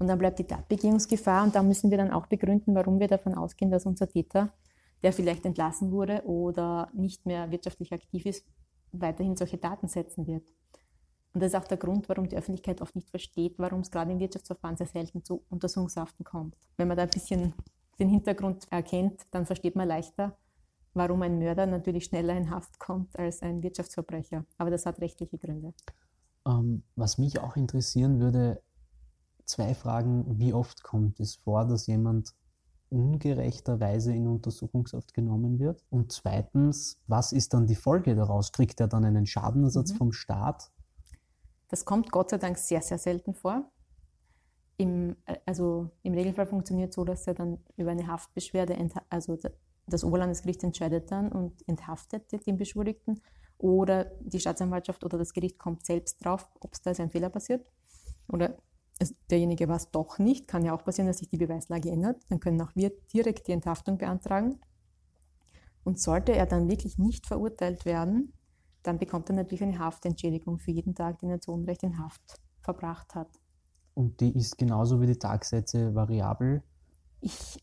Und dann bleibt die Tatbegehungsgefahr und da müssen wir dann auch begründen, warum wir davon ausgehen, dass unser Täter der vielleicht entlassen wurde oder nicht mehr wirtschaftlich aktiv ist, weiterhin solche Daten setzen wird. Und das ist auch der Grund, warum die Öffentlichkeit oft nicht versteht, warum es gerade im Wirtschaftsverfahren sehr selten zu Untersuchungshaften kommt. Wenn man da ein bisschen den Hintergrund erkennt, dann versteht man leichter, warum ein Mörder natürlich schneller in Haft kommt als ein Wirtschaftsverbrecher. Aber das hat rechtliche Gründe. Ähm, was mich auch interessieren würde, zwei Fragen. Wie oft kommt es vor, dass jemand ungerechterweise in Untersuchungshaft genommen wird? Und zweitens, was ist dann die Folge daraus? Kriegt er dann einen Schadenersatz mhm. vom Staat? Das kommt Gott sei Dank sehr, sehr selten vor. Im, also im Regelfall funktioniert es so, dass er dann über eine Haftbeschwerde, also das Oberlandesgericht entscheidet dann und enthaftet den Beschuldigten oder die Staatsanwaltschaft oder das Gericht kommt selbst drauf, ob es da ist ein Fehler passiert oder es, derjenige war es doch nicht, kann ja auch passieren, dass sich die Beweislage ändert, dann können auch wir direkt die Enthaftung beantragen. Und sollte er dann wirklich nicht verurteilt werden, dann bekommt er natürlich eine Haftentschädigung für jeden Tag, den er zu Unrecht in Haft verbracht hat. Und die ist genauso wie die Tagsätze variabel? Ich,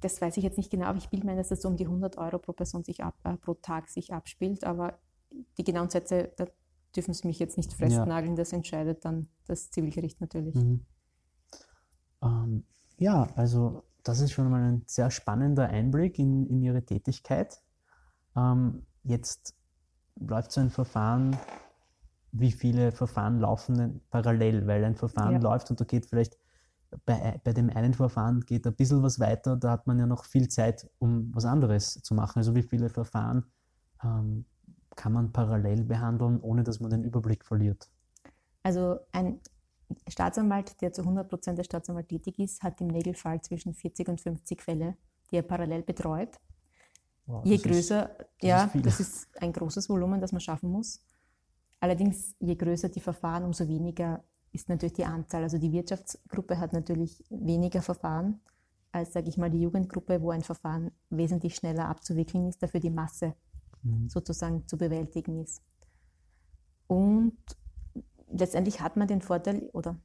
das weiß ich jetzt nicht genau, aber ich bilde mir, dass das so um die 100 Euro pro Person sich ab, äh, pro Tag sich abspielt. Aber die genauen Sätze, da dürfen Sie mich jetzt nicht festnageln, ja. das entscheidet dann das Zivilgericht natürlich. Mhm. Ähm, ja, also das ist schon mal ein sehr spannender Einblick in, in Ihre Tätigkeit. Ähm, jetzt läuft so ein Verfahren, wie viele Verfahren laufen denn parallel, weil ein Verfahren ja. läuft und da geht vielleicht bei, bei dem einen Verfahren geht ein bisschen was weiter, da hat man ja noch viel Zeit, um was anderes zu machen. Also wie viele Verfahren ähm, kann man parallel behandeln, ohne dass man den Überblick verliert? Also ein Staatsanwalt, der zu 100 Prozent der Staatsanwalt tätig ist, hat im Regelfall zwischen 40 und 50 Fälle, die er parallel betreut. Wow, je größer, ist, das ja, ist das ist ein großes Volumen, das man schaffen muss. Allerdings, je größer die Verfahren, umso weniger ist natürlich die Anzahl. Also die Wirtschaftsgruppe hat natürlich weniger Verfahren als, sage ich mal, die Jugendgruppe, wo ein Verfahren wesentlich schneller abzuwickeln ist, dafür die Masse mhm. sozusagen zu bewältigen ist. Und letztendlich hat man den Vorteil, oder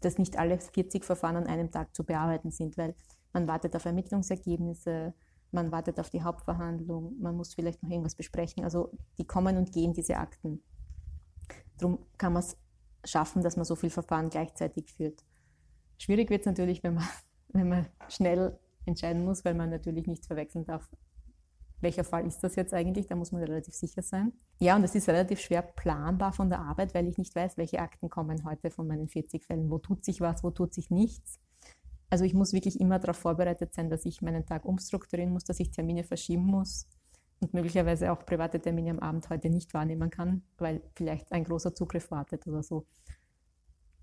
dass nicht alle 40 Verfahren an einem Tag zu bearbeiten sind, weil man wartet auf Ermittlungsergebnisse, man wartet auf die Hauptverhandlung, man muss vielleicht noch irgendwas besprechen. Also die kommen und gehen, diese Akten. Darum kann man es schaffen, dass man so viele Verfahren gleichzeitig führt. Schwierig wird es natürlich, wenn man, wenn man schnell entscheiden muss, weil man natürlich nichts verwechseln darf. Welcher Fall ist das jetzt eigentlich? Da muss man relativ sicher sein. Ja, und es ist relativ schwer planbar von der Arbeit, weil ich nicht weiß, welche Akten kommen heute von meinen 40 Fällen. Wo tut sich was, wo tut sich nichts. Also ich muss wirklich immer darauf vorbereitet sein, dass ich meinen Tag umstrukturieren muss, dass ich Termine verschieben muss und möglicherweise auch private Termine am Abend heute nicht wahrnehmen kann, weil vielleicht ein großer Zugriff wartet oder so.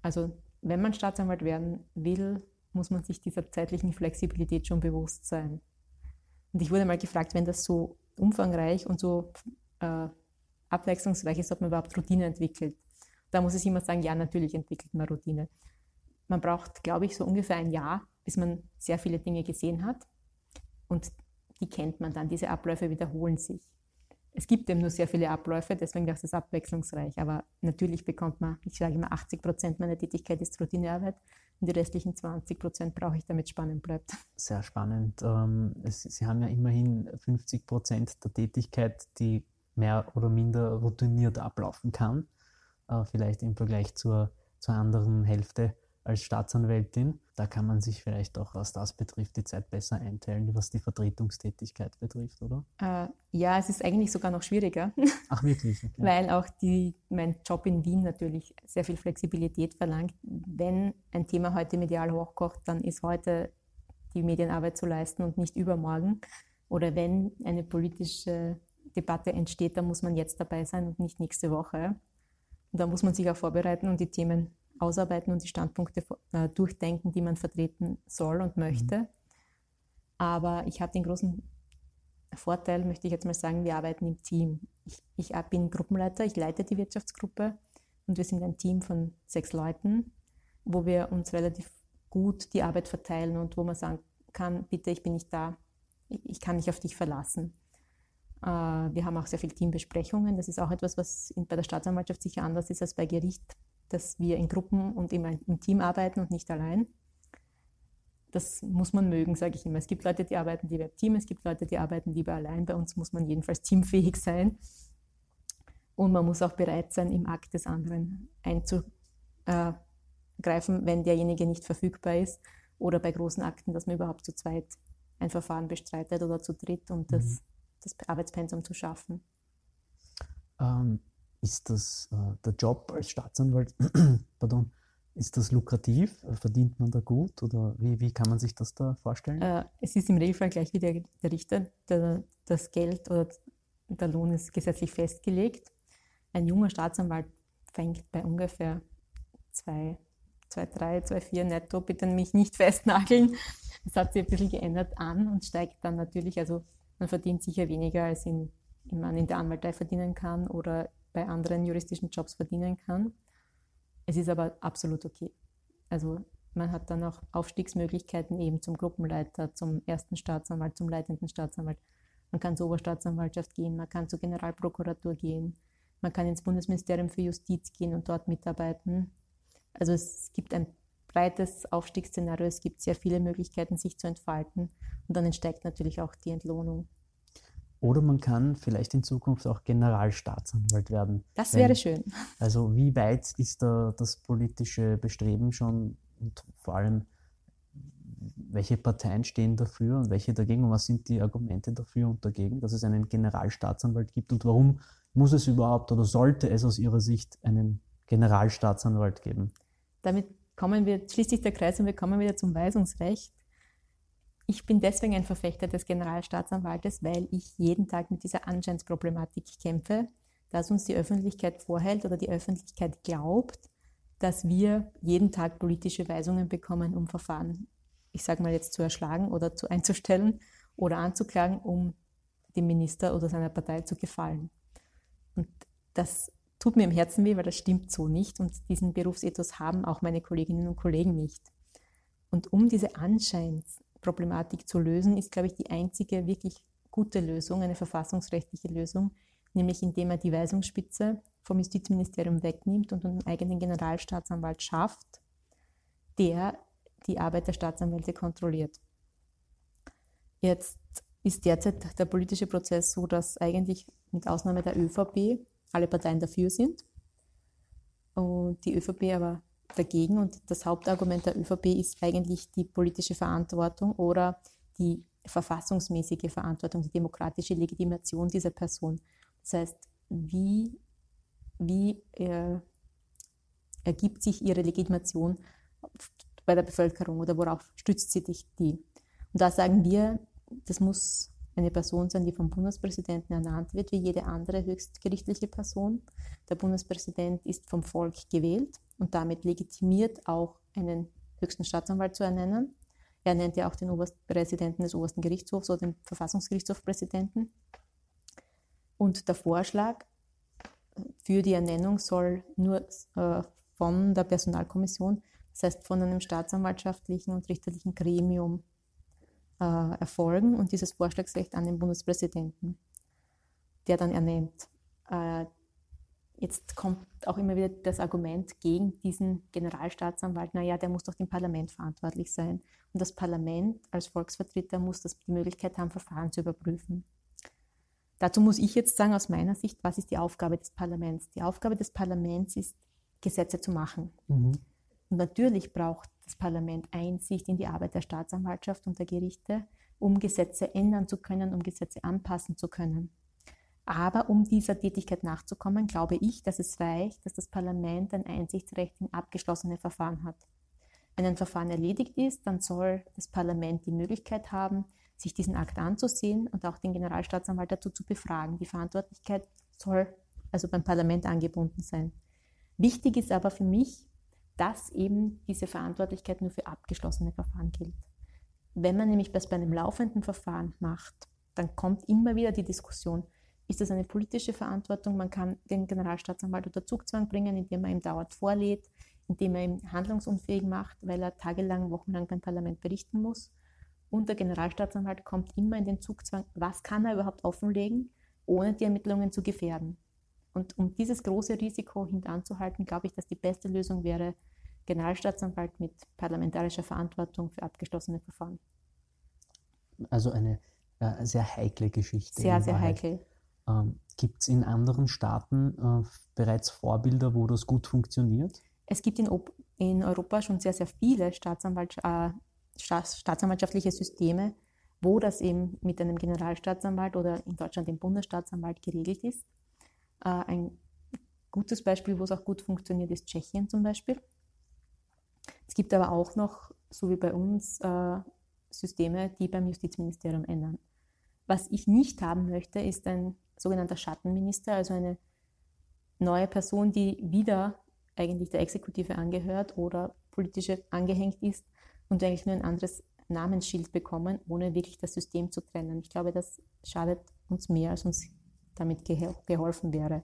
Also wenn man Staatsanwalt werden will, muss man sich dieser zeitlichen Flexibilität schon bewusst sein. Und ich wurde mal gefragt, wenn das so umfangreich und so äh, abwechslungsreich ist, ob man überhaupt Routine entwickelt. Da muss ich immer sagen, ja, natürlich entwickelt man Routine. Man braucht, glaube ich, so ungefähr ein Jahr, bis man sehr viele Dinge gesehen hat. Und die kennt man dann. Diese Abläufe wiederholen sich. Es gibt eben nur sehr viele Abläufe, deswegen ist es abwechslungsreich. Aber natürlich bekommt man, ich sage immer, 80 Prozent meiner Tätigkeit ist Routinearbeit und die restlichen 20 Prozent brauche ich, damit spannend bleibt. Sehr spannend. Ähm, Sie haben ja immerhin 50 Prozent der Tätigkeit, die mehr oder minder routiniert ablaufen kann, äh, vielleicht im Vergleich zur, zur anderen Hälfte als Staatsanwältin. Da kann man sich vielleicht auch, was das betrifft, die Zeit besser einteilen, was die Vertretungstätigkeit betrifft, oder? Äh, ja, es ist eigentlich sogar noch schwieriger. Ach, wirklich? Okay. Weil auch die, mein Job in Wien natürlich sehr viel Flexibilität verlangt. Wenn ein Thema heute medial hochkocht, dann ist heute die Medienarbeit zu leisten und nicht übermorgen. Oder wenn eine politische Debatte entsteht, dann muss man jetzt dabei sein und nicht nächste Woche. Und da muss man sich auch vorbereiten und die Themen ausarbeiten und die Standpunkte äh, durchdenken, die man vertreten soll und möchte. Mhm. Aber ich habe den großen Vorteil, möchte ich jetzt mal sagen, wir arbeiten im Team. Ich, ich bin Gruppenleiter, ich leite die Wirtschaftsgruppe und wir sind ein Team von sechs Leuten, wo wir uns relativ gut die Arbeit verteilen und wo man sagen kann, bitte, ich bin nicht da, ich kann mich auf dich verlassen. Äh, wir haben auch sehr viele Teambesprechungen. Das ist auch etwas, was bei der Staatsanwaltschaft sicher anders ist als bei Gericht dass wir in Gruppen und immer im Team arbeiten und nicht allein. Das muss man mögen, sage ich immer. Es gibt Leute, die arbeiten lieber im Team, es gibt Leute, die arbeiten lieber allein. Bei uns muss man jedenfalls teamfähig sein. Und man muss auch bereit sein, im Akt des anderen einzugreifen, wenn derjenige nicht verfügbar ist. Oder bei großen Akten, dass man überhaupt zu zweit ein Verfahren bestreitet oder zu dritt, um das, mhm. das Arbeitspensum zu schaffen. Ähm, ist das äh, der Job als Staatsanwalt, pardon, ist das lukrativ? Verdient man da gut oder wie, wie kann man sich das da vorstellen? Äh, es ist im Regelfall gleich wie der, der Richter. Der, das Geld oder der Lohn ist gesetzlich festgelegt. Ein junger Staatsanwalt fängt bei ungefähr 2, 2, 3, 2, 4 netto, bitte mich nicht festnageln. Das hat sich ein bisschen geändert an und steigt dann natürlich, also man verdient sicher weniger, als in, man in der Anwaltei verdienen kann oder bei anderen juristischen Jobs verdienen kann. Es ist aber absolut okay. Also man hat dann auch Aufstiegsmöglichkeiten eben zum Gruppenleiter, zum ersten Staatsanwalt, zum leitenden Staatsanwalt. Man kann zur Oberstaatsanwaltschaft gehen, man kann zur Generalprokuratur gehen, man kann ins Bundesministerium für Justiz gehen und dort mitarbeiten. Also es gibt ein breites Aufstiegsszenario, es gibt sehr viele Möglichkeiten, sich zu entfalten und dann entsteigt natürlich auch die Entlohnung. Oder man kann vielleicht in Zukunft auch Generalstaatsanwalt werden. Das wäre Wenn, schön. Also wie weit ist da das politische Bestreben schon und vor allem, welche Parteien stehen dafür und welche dagegen und was sind die Argumente dafür und dagegen, dass es einen Generalstaatsanwalt gibt und warum muss es überhaupt oder sollte es aus Ihrer Sicht einen Generalstaatsanwalt geben? Damit kommen wir, schließt sich der Kreis und wir kommen wieder zum Weisungsrecht. Ich bin deswegen ein Verfechter des Generalstaatsanwaltes, weil ich jeden Tag mit dieser Anscheinsproblematik kämpfe, dass uns die Öffentlichkeit vorhält oder die Öffentlichkeit glaubt, dass wir jeden Tag politische Weisungen bekommen, um Verfahren, ich sage mal jetzt zu erschlagen oder zu einzustellen oder anzuklagen, um dem Minister oder seiner Partei zu gefallen. Und das tut mir im Herzen weh, weil das stimmt so nicht und diesen Berufsethos haben auch meine Kolleginnen und Kollegen nicht. Und um diese Anscheinsproblematik zu lösen, ist, glaube ich, die einzige wirklich gute Lösung, eine verfassungsrechtliche Lösung, nämlich indem er die Weisungsspitze vom Justizministerium wegnimmt und einen eigenen Generalstaatsanwalt schafft, der die Arbeit der Staatsanwälte kontrolliert. Jetzt ist derzeit der politische Prozess so, dass eigentlich mit Ausnahme der ÖVP alle Parteien dafür sind und die ÖVP aber dagegen. Und das Hauptargument der ÖVP ist eigentlich die politische Verantwortung oder die verfassungsmäßige Verantwortung, die demokratische Legitimation dieser Person. Das heißt, wie wie äh, ergibt sich ihre Legitimation bei der Bevölkerung oder worauf stützt sie sich die? Und da sagen wir, das muss eine Person sein, die vom Bundespräsidenten ernannt wird, wie jede andere höchstgerichtliche Person. Der Bundespräsident ist vom Volk gewählt und damit legitimiert auch einen höchsten Staatsanwalt zu ernennen. Er nennt ja auch den Oberpräsidenten des obersten Gerichtshofs oder den Verfassungsgerichtshofpräsidenten. Und der Vorschlag für die Ernennung soll nur äh, von der Personalkommission, das heißt von einem staatsanwaltschaftlichen und richterlichen Gremium äh, erfolgen und dieses Vorschlagsrecht an den Bundespräsidenten, der dann ernennt. Äh, jetzt kommt auch immer wieder das Argument gegen diesen Generalstaatsanwalt, naja, der muss doch dem Parlament verantwortlich sein. Und das Parlament als Volksvertreter muss das, die Möglichkeit haben, Verfahren zu überprüfen. Dazu muss ich jetzt sagen, aus meiner Sicht, was ist die Aufgabe des Parlaments? Die Aufgabe des Parlaments ist, Gesetze zu machen. Mhm. Und natürlich braucht das Parlament Einsicht in die Arbeit der Staatsanwaltschaft und der Gerichte, um Gesetze ändern zu können, um Gesetze anpassen zu können. Aber um dieser Tätigkeit nachzukommen, glaube ich, dass es reicht, dass das Parlament ein Einsichtsrecht in abgeschlossene Verfahren hat. Wenn ein Verfahren erledigt ist, dann soll das Parlament die Möglichkeit haben, sich diesen Akt anzusehen und auch den Generalstaatsanwalt dazu zu befragen. Die Verantwortlichkeit soll also beim Parlament angebunden sein. Wichtig ist aber für mich, dass eben diese Verantwortlichkeit nur für abgeschlossene Verfahren gilt. Wenn man nämlich das bei einem laufenden Verfahren macht, dann kommt immer wieder die Diskussion, ist das eine politische Verantwortung? Man kann den Generalstaatsanwalt unter Zugzwang bringen, indem man ihm dauernd vorlädt, indem er ihn handlungsunfähig macht, weil er tagelang, wochenlang beim Parlament berichten muss. Und der Generalstaatsanwalt kommt immer in den Zugzwang, was kann er überhaupt offenlegen, ohne die Ermittlungen zu gefährden. Und um dieses große Risiko hintanzuhalten, glaube ich, dass die beste Lösung wäre, Generalstaatsanwalt mit parlamentarischer Verantwortung für abgeschlossene Verfahren. Also eine äh, sehr heikle Geschichte. Sehr, sehr heikel. Ähm, Gibt es in anderen Staaten äh, bereits Vorbilder, wo das gut funktioniert? Es gibt in, in Europa schon sehr, sehr viele Staatsanwalt, äh, staatsanwaltschaftliche Systeme, wo das eben mit einem Generalstaatsanwalt oder in Deutschland dem Bundesstaatsanwalt geregelt ist. Äh, ein gutes Beispiel, wo es auch gut funktioniert, ist Tschechien zum Beispiel. Es gibt aber auch noch, so wie bei uns, äh, Systeme, die beim Justizministerium ändern. Was ich nicht haben möchte, ist ein sogenannter Schattenminister, also eine neue Person, die wieder eigentlich der Exekutive angehört oder politisch angehängt ist und eigentlich nur ein anderes Namensschild bekommen, ohne wirklich das System zu trennen. Ich glaube, das schadet uns mehr, als uns damit geholfen wäre.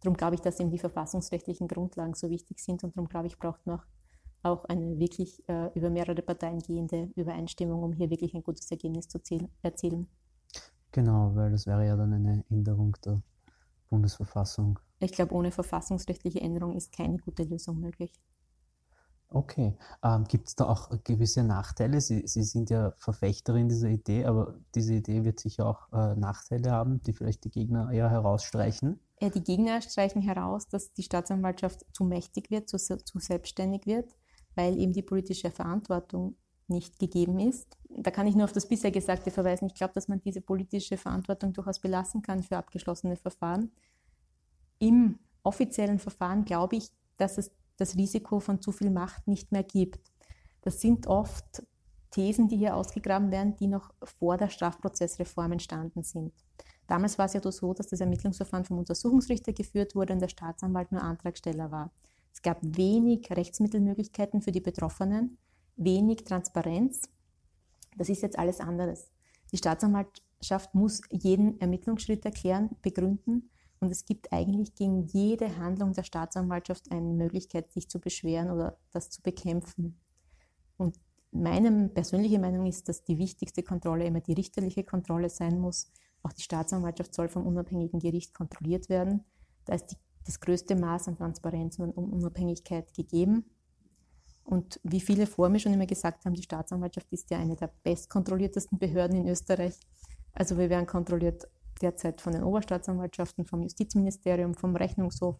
Darum glaube ich, dass eben die verfassungsrechtlichen Grundlagen so wichtig sind und darum glaube ich, braucht noch auch eine wirklich äh, über mehrere Parteien gehende Übereinstimmung, um hier wirklich ein gutes Ergebnis zu erzielen. Genau, weil das wäre ja dann eine Änderung der Bundesverfassung. Ich glaube, ohne verfassungsrechtliche Änderung ist keine gute Lösung möglich. Okay. Ähm, Gibt es da auch gewisse Nachteile? Sie, Sie sind ja Verfechterin dieser Idee, aber diese Idee wird sicher auch äh, Nachteile haben, die vielleicht die Gegner eher herausstreichen. Ja, die Gegner streichen heraus, dass die Staatsanwaltschaft zu mächtig wird, zu, zu selbstständig wird, weil eben die politische Verantwortung nicht gegeben ist. Da kann ich nur auf das bisher Gesagte verweisen. Ich glaube, dass man diese politische Verantwortung durchaus belassen kann für abgeschlossene Verfahren. Im offiziellen Verfahren glaube ich, dass es das Risiko von zu viel Macht nicht mehr gibt. Das sind oft Thesen, die hier ausgegraben werden, die noch vor der Strafprozessreform entstanden sind. Damals war es ja so, dass das Ermittlungsverfahren vom Untersuchungsrichter geführt wurde und der Staatsanwalt nur Antragsteller war. Es gab wenig Rechtsmittelmöglichkeiten für die Betroffenen, wenig Transparenz. Das ist jetzt alles anderes. Die Staatsanwaltschaft muss jeden Ermittlungsschritt erklären, begründen und es gibt eigentlich gegen jede Handlung der Staatsanwaltschaft eine Möglichkeit, sich zu beschweren oder das zu bekämpfen. Und meine persönliche Meinung ist, dass die wichtigste Kontrolle immer die richterliche Kontrolle sein muss. Auch die Staatsanwaltschaft soll vom unabhängigen Gericht kontrolliert werden. Da ist die, das größte Maß an Transparenz und Unabhängigkeit gegeben. Und wie viele vor mir schon immer gesagt haben, die Staatsanwaltschaft ist ja eine der bestkontrolliertesten Behörden in Österreich. Also wir werden kontrolliert derzeit von den Oberstaatsanwaltschaften, vom Justizministerium, vom Rechnungshof,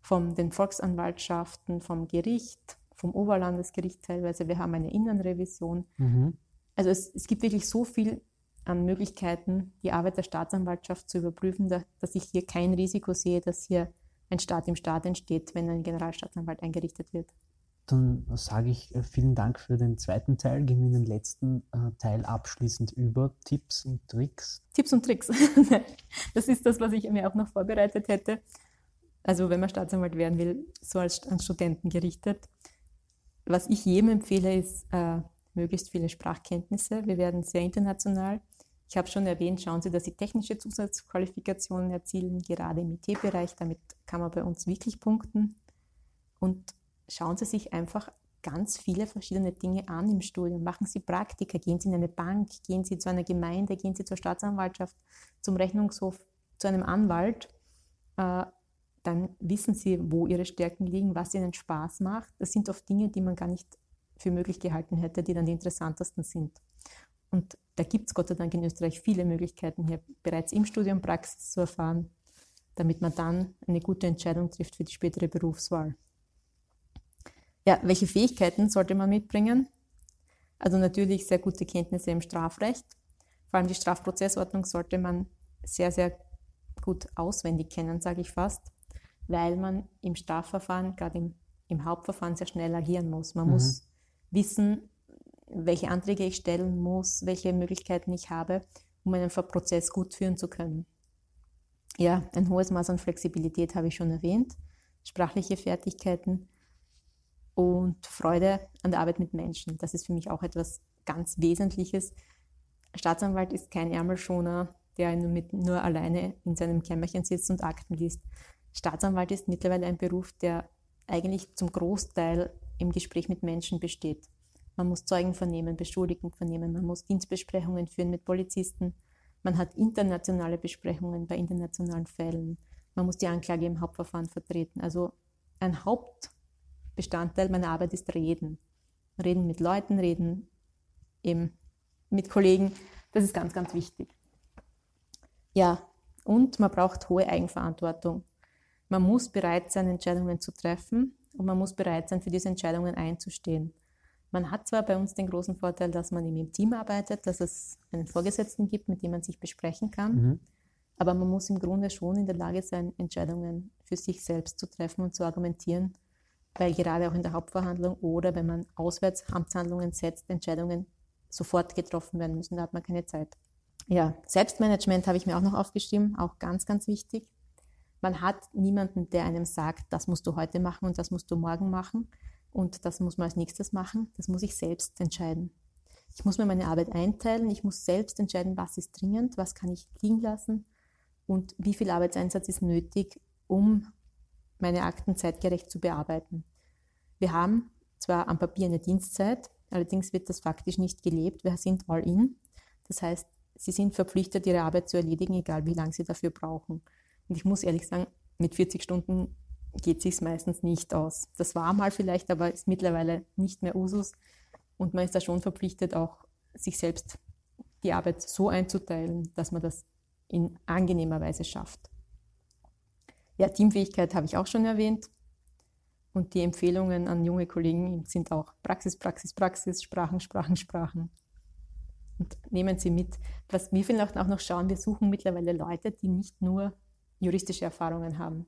von den Volksanwaltschaften, vom Gericht, vom Oberlandesgericht teilweise. Wir haben eine Innenrevision. Mhm. Also es, es, gibt wirklich so viel an Möglichkeiten, die Arbeit der Staatsanwaltschaft zu überprüfen, dass, dass ich hier kein Risiko sehe, dass hier ein Staat im Staat entsteht, wenn ein Generalstaatsanwalt eingerichtet wird. Dann sage ich äh, vielen Dank für den zweiten Teil. Gehen wir in den letzten äh, Teil abschließend über Tipps und Tricks. Tipps und Tricks. das ist das, was ich mir auch noch vorbereitet hätte. Also wenn man Staatsanwalt werden will, so als an Studenten gerichtet. Was ich jedem empfehle, ist äh, möglichst viele Sprachkenntnisse. Wir werden sehr international. Ich habe schon erwähnt, schauen Sie, dass Sie technische Zusatzqualifikationen erzielen, gerade im IT-Bereich. Damit kann man bei uns wirklich punkten. Und schauen Sie sich einfach ganz viele verschiedene Dinge an im Studium. Machen Sie Praktika, gehen Sie in eine Bank, gehen Sie zu einer Gemeinde, gehen Sie zur Staatsanwaltschaft, zum Rechnungshof, zu einem Anwalt. Äh, dann wissen Sie, wo Ihre Stärken liegen, was Ihnen Spaß macht. Das sind oft Dinge, die man gar nicht für möglich gehalten hätte, die dann die interessantesten sind. Und da gibt es Gott sei Dank in Österreich viele Möglichkeiten, hier bereits im Studium Praxis zu erfahren, damit man dann eine gute Entscheidung trifft für die spätere Berufswahl. Ja, welche Fähigkeiten sollte man mitbringen? Also natürlich sehr gute Kenntnisse im Strafrecht. Vor allem die Strafprozessordnung sollte man sehr, sehr gut auswendig kennen, sage ich fast, weil man im Strafverfahren, gerade im, im Hauptverfahren, sehr schnell agieren muss. Man mhm. muss wissen, welche Anträge ich stellen muss, welche Möglichkeiten ich habe, um einen Prozess gut führen zu können. Ja, ein hohes Maß an Flexibilität habe ich schon erwähnt, sprachliche Fertigkeiten und Freude an der Arbeit mit Menschen. Das ist für mich auch etwas ganz Wesentliches. Staatsanwalt ist kein Ärmelschoner, der nur, alleine in seinem Kämmerchen sitzt und Akten liest. Staatsanwalt ist mittlerweile ein Beruf, der eigentlich zum Großteil im Gespräch mit Menschen besteht. Man muss Zeugen vernehmen, Beschuldigten vernehmen, man muss Dienstbesprechungen führen mit Polizisten, man hat internationale Besprechungen bei internationalen Fällen, man muss die Anklage im Hauptverfahren vertreten. Also ein Haupt Bestandteil meiner Arbeit ist Reden. Reden mit Leuten, reden eben mit Kollegen. Das ist ganz, ganz wichtig. Ja, und man braucht hohe Eigenverantwortung. Man muss bereit sein, Entscheidungen zu treffen und man muss bereit sein, für diese Entscheidungen einzustehen. Man hat zwar bei uns den großen Vorteil, dass man im Team arbeitet, dass es einen Vorgesetzten gibt, mit dem man sich besprechen kann, mhm. aber man muss im Grunde schon in der Lage sein, Entscheidungen für sich selbst zu treffen und zu argumentieren weil gerade auch in der Hauptverhandlung oder wenn man auswärts Amtshandlungen setzt, Entscheidungen sofort getroffen werden müssen, da hat man keine Zeit. Ja, Selbstmanagement habe ich mir auch noch aufgeschrieben, auch ganz, ganz wichtig. Man hat niemanden, der einem sagt, das musst du heute machen und das musst du morgen machen und das muss man als nächstes machen. Das muss ich selbst entscheiden. Ich muss mir meine Arbeit einteilen, ich muss selbst entscheiden, was ist dringend, was kann ich liegen lassen und wie viel Arbeitseinsatz ist nötig, um meine Akten zeitgerecht zu bearbeiten. Wir haben zwar am Papier eine Dienstzeit, allerdings wird das faktisch nicht gelebt. Wir sind all in. Das heißt, sie sind verpflichtet, ihre Arbeit zu erledigen, egal wie lange sie dafür brauchen. Und ich muss ehrlich sagen, mit 40 Stunden geht sich meistens nicht aus. Das war mal vielleicht, aber ist mittlerweile nicht mehr Usus. Und man ist da schon verpflichtet, auch sich selbst die Arbeit so einzuteilen, dass man das in angenehmer Weise schafft. Ja, Teamfähigkeit habe ich auch schon erwähnt. Und die Empfehlungen an junge Kollegen sind auch Praxis, Praxis, Praxis, Sprachen, Sprachen, Sprachen. Und nehmen Sie mit. Was wir vielleicht auch noch schauen, wir suchen mittlerweile Leute, die nicht nur juristische Erfahrungen haben.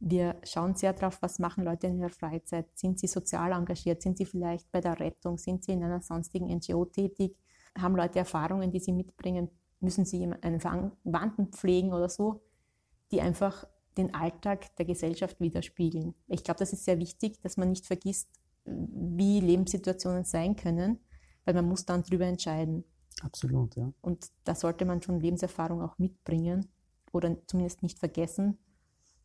Wir schauen sehr darauf, was machen Leute in ihrer Freizeit. Sind sie sozial engagiert? Sind sie vielleicht bei der Rettung? Sind sie in einer sonstigen NGO tätig? Haben Leute Erfahrungen, die sie mitbringen? Müssen sie einen Verwandten pflegen oder so, die einfach den Alltag der Gesellschaft widerspiegeln? Ich glaube, das ist sehr wichtig, dass man nicht vergisst, wie Lebenssituationen sein können, weil man muss dann darüber entscheiden. Absolut, ja. Und da sollte man schon Lebenserfahrung auch mitbringen oder zumindest nicht vergessen,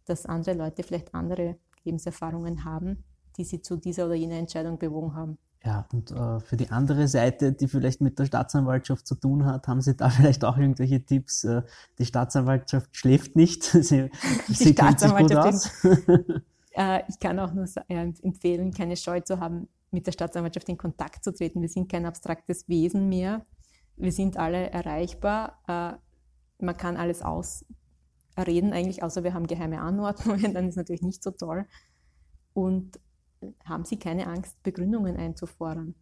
dass andere Leute vielleicht andere Lebenserfahrungen haben, die sie zu dieser oder jener Entscheidung bewogen haben. Ja, und äh, für die andere Seite, die vielleicht mit der Staatsanwaltschaft zu tun hat, haben Sie da vielleicht auch irgendwelche Tipps? Äh, die Staatsanwaltschaft schläft nicht. sie, die sie Staatsanwaltschaft äh, ich kann auch nur empfehlen, keine Scheu zu haben, mit der Staatsanwaltschaft in Kontakt zu treten. Wir sind kein abstraktes Wesen mehr. Wir sind alle erreichbar. Äh, man kann alles ausreden eigentlich, außer wir haben geheime Anordnungen, dann ist natürlich nicht so toll. Und haben Sie keine Angst, Begründungen einzufordern.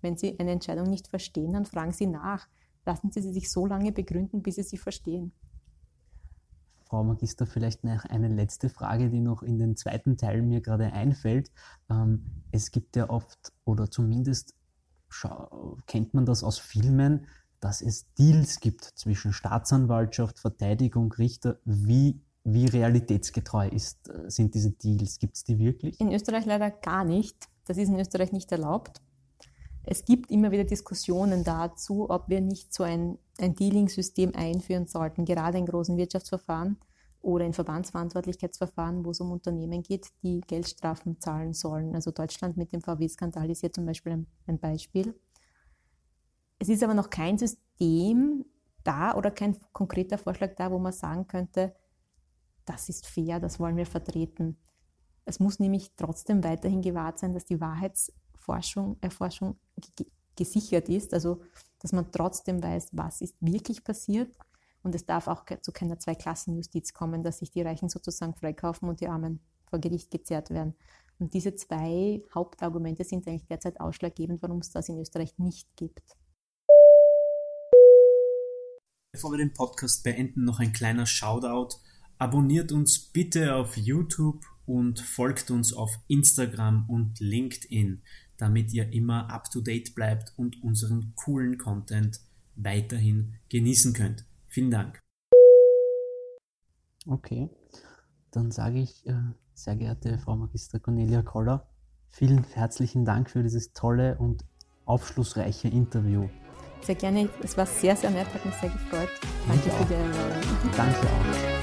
Wenn Sie eine Entscheidung nicht verstehen, dann fragen Sie nach. Lassen Sie sie sich so lange begründen, bis Sie sie verstehen. Frau Magister, vielleicht noch eine letzte Frage, die noch in den zweiten Teil mir gerade einfällt. Ähm, es gibt ja oft, oder zumindest kennt man das aus Filmen, dass es Deals gibt zwischen Staatsanwaltschaft, Verteidigung, Richter. Wie, wie realitätsgetreu ist, äh, sind diese Deals? Gibt es die wirklich? In Österreich leider gar nicht. Das ist in Österreich nicht erlaubt. Es gibt immer wieder Diskussionen dazu, ob wir nicht so ein, ein Dealing-System einführen sollten, gerade in großen Wirtschaftsverfahren oder in Verbandsverantwortlichkeitsverfahren, wo es um Unternehmen geht, die Geldstrafen zahlen sollen. Also Deutschland mit dem VW-Skandal ist hier zum Beispiel ein, ein Beispiel. Es ist aber noch kein System da oder kein konkreter Vorschlag da, wo man sagen könnte, das ist fair, das wollen wir vertreten. Es muss nämlich trotzdem weiterhin gewahrt sein, dass die Wahrheitsforschung, Erforschung gesichert ist, also dass man trotzdem weiß, was ist wirklich passiert. Und es darf auch zu keiner Zweiklassenjustiz kommen, dass sich die Reichen sozusagen freikaufen und die Armen vor Gericht gezerrt werden. Und diese zwei Hauptargumente sind eigentlich derzeit ausschlaggebend, warum es das in Österreich nicht gibt. Bevor wir den Podcast beenden, noch ein kleiner Shoutout. Abonniert uns bitte auf YouTube und folgt uns auf Instagram und LinkedIn, damit ihr immer up to date bleibt und unseren coolen Content weiterhin genießen könnt. Vielen Dank. Okay, dann sage ich, äh, sehr geehrte Frau Magister Cornelia Koller, vielen herzlichen Dank für dieses tolle und aufschlussreiche Interview. Sehr gerne. Es war sehr, sehr nett, hat mich sehr gefreut. Danke für die Einladung. Danke auch.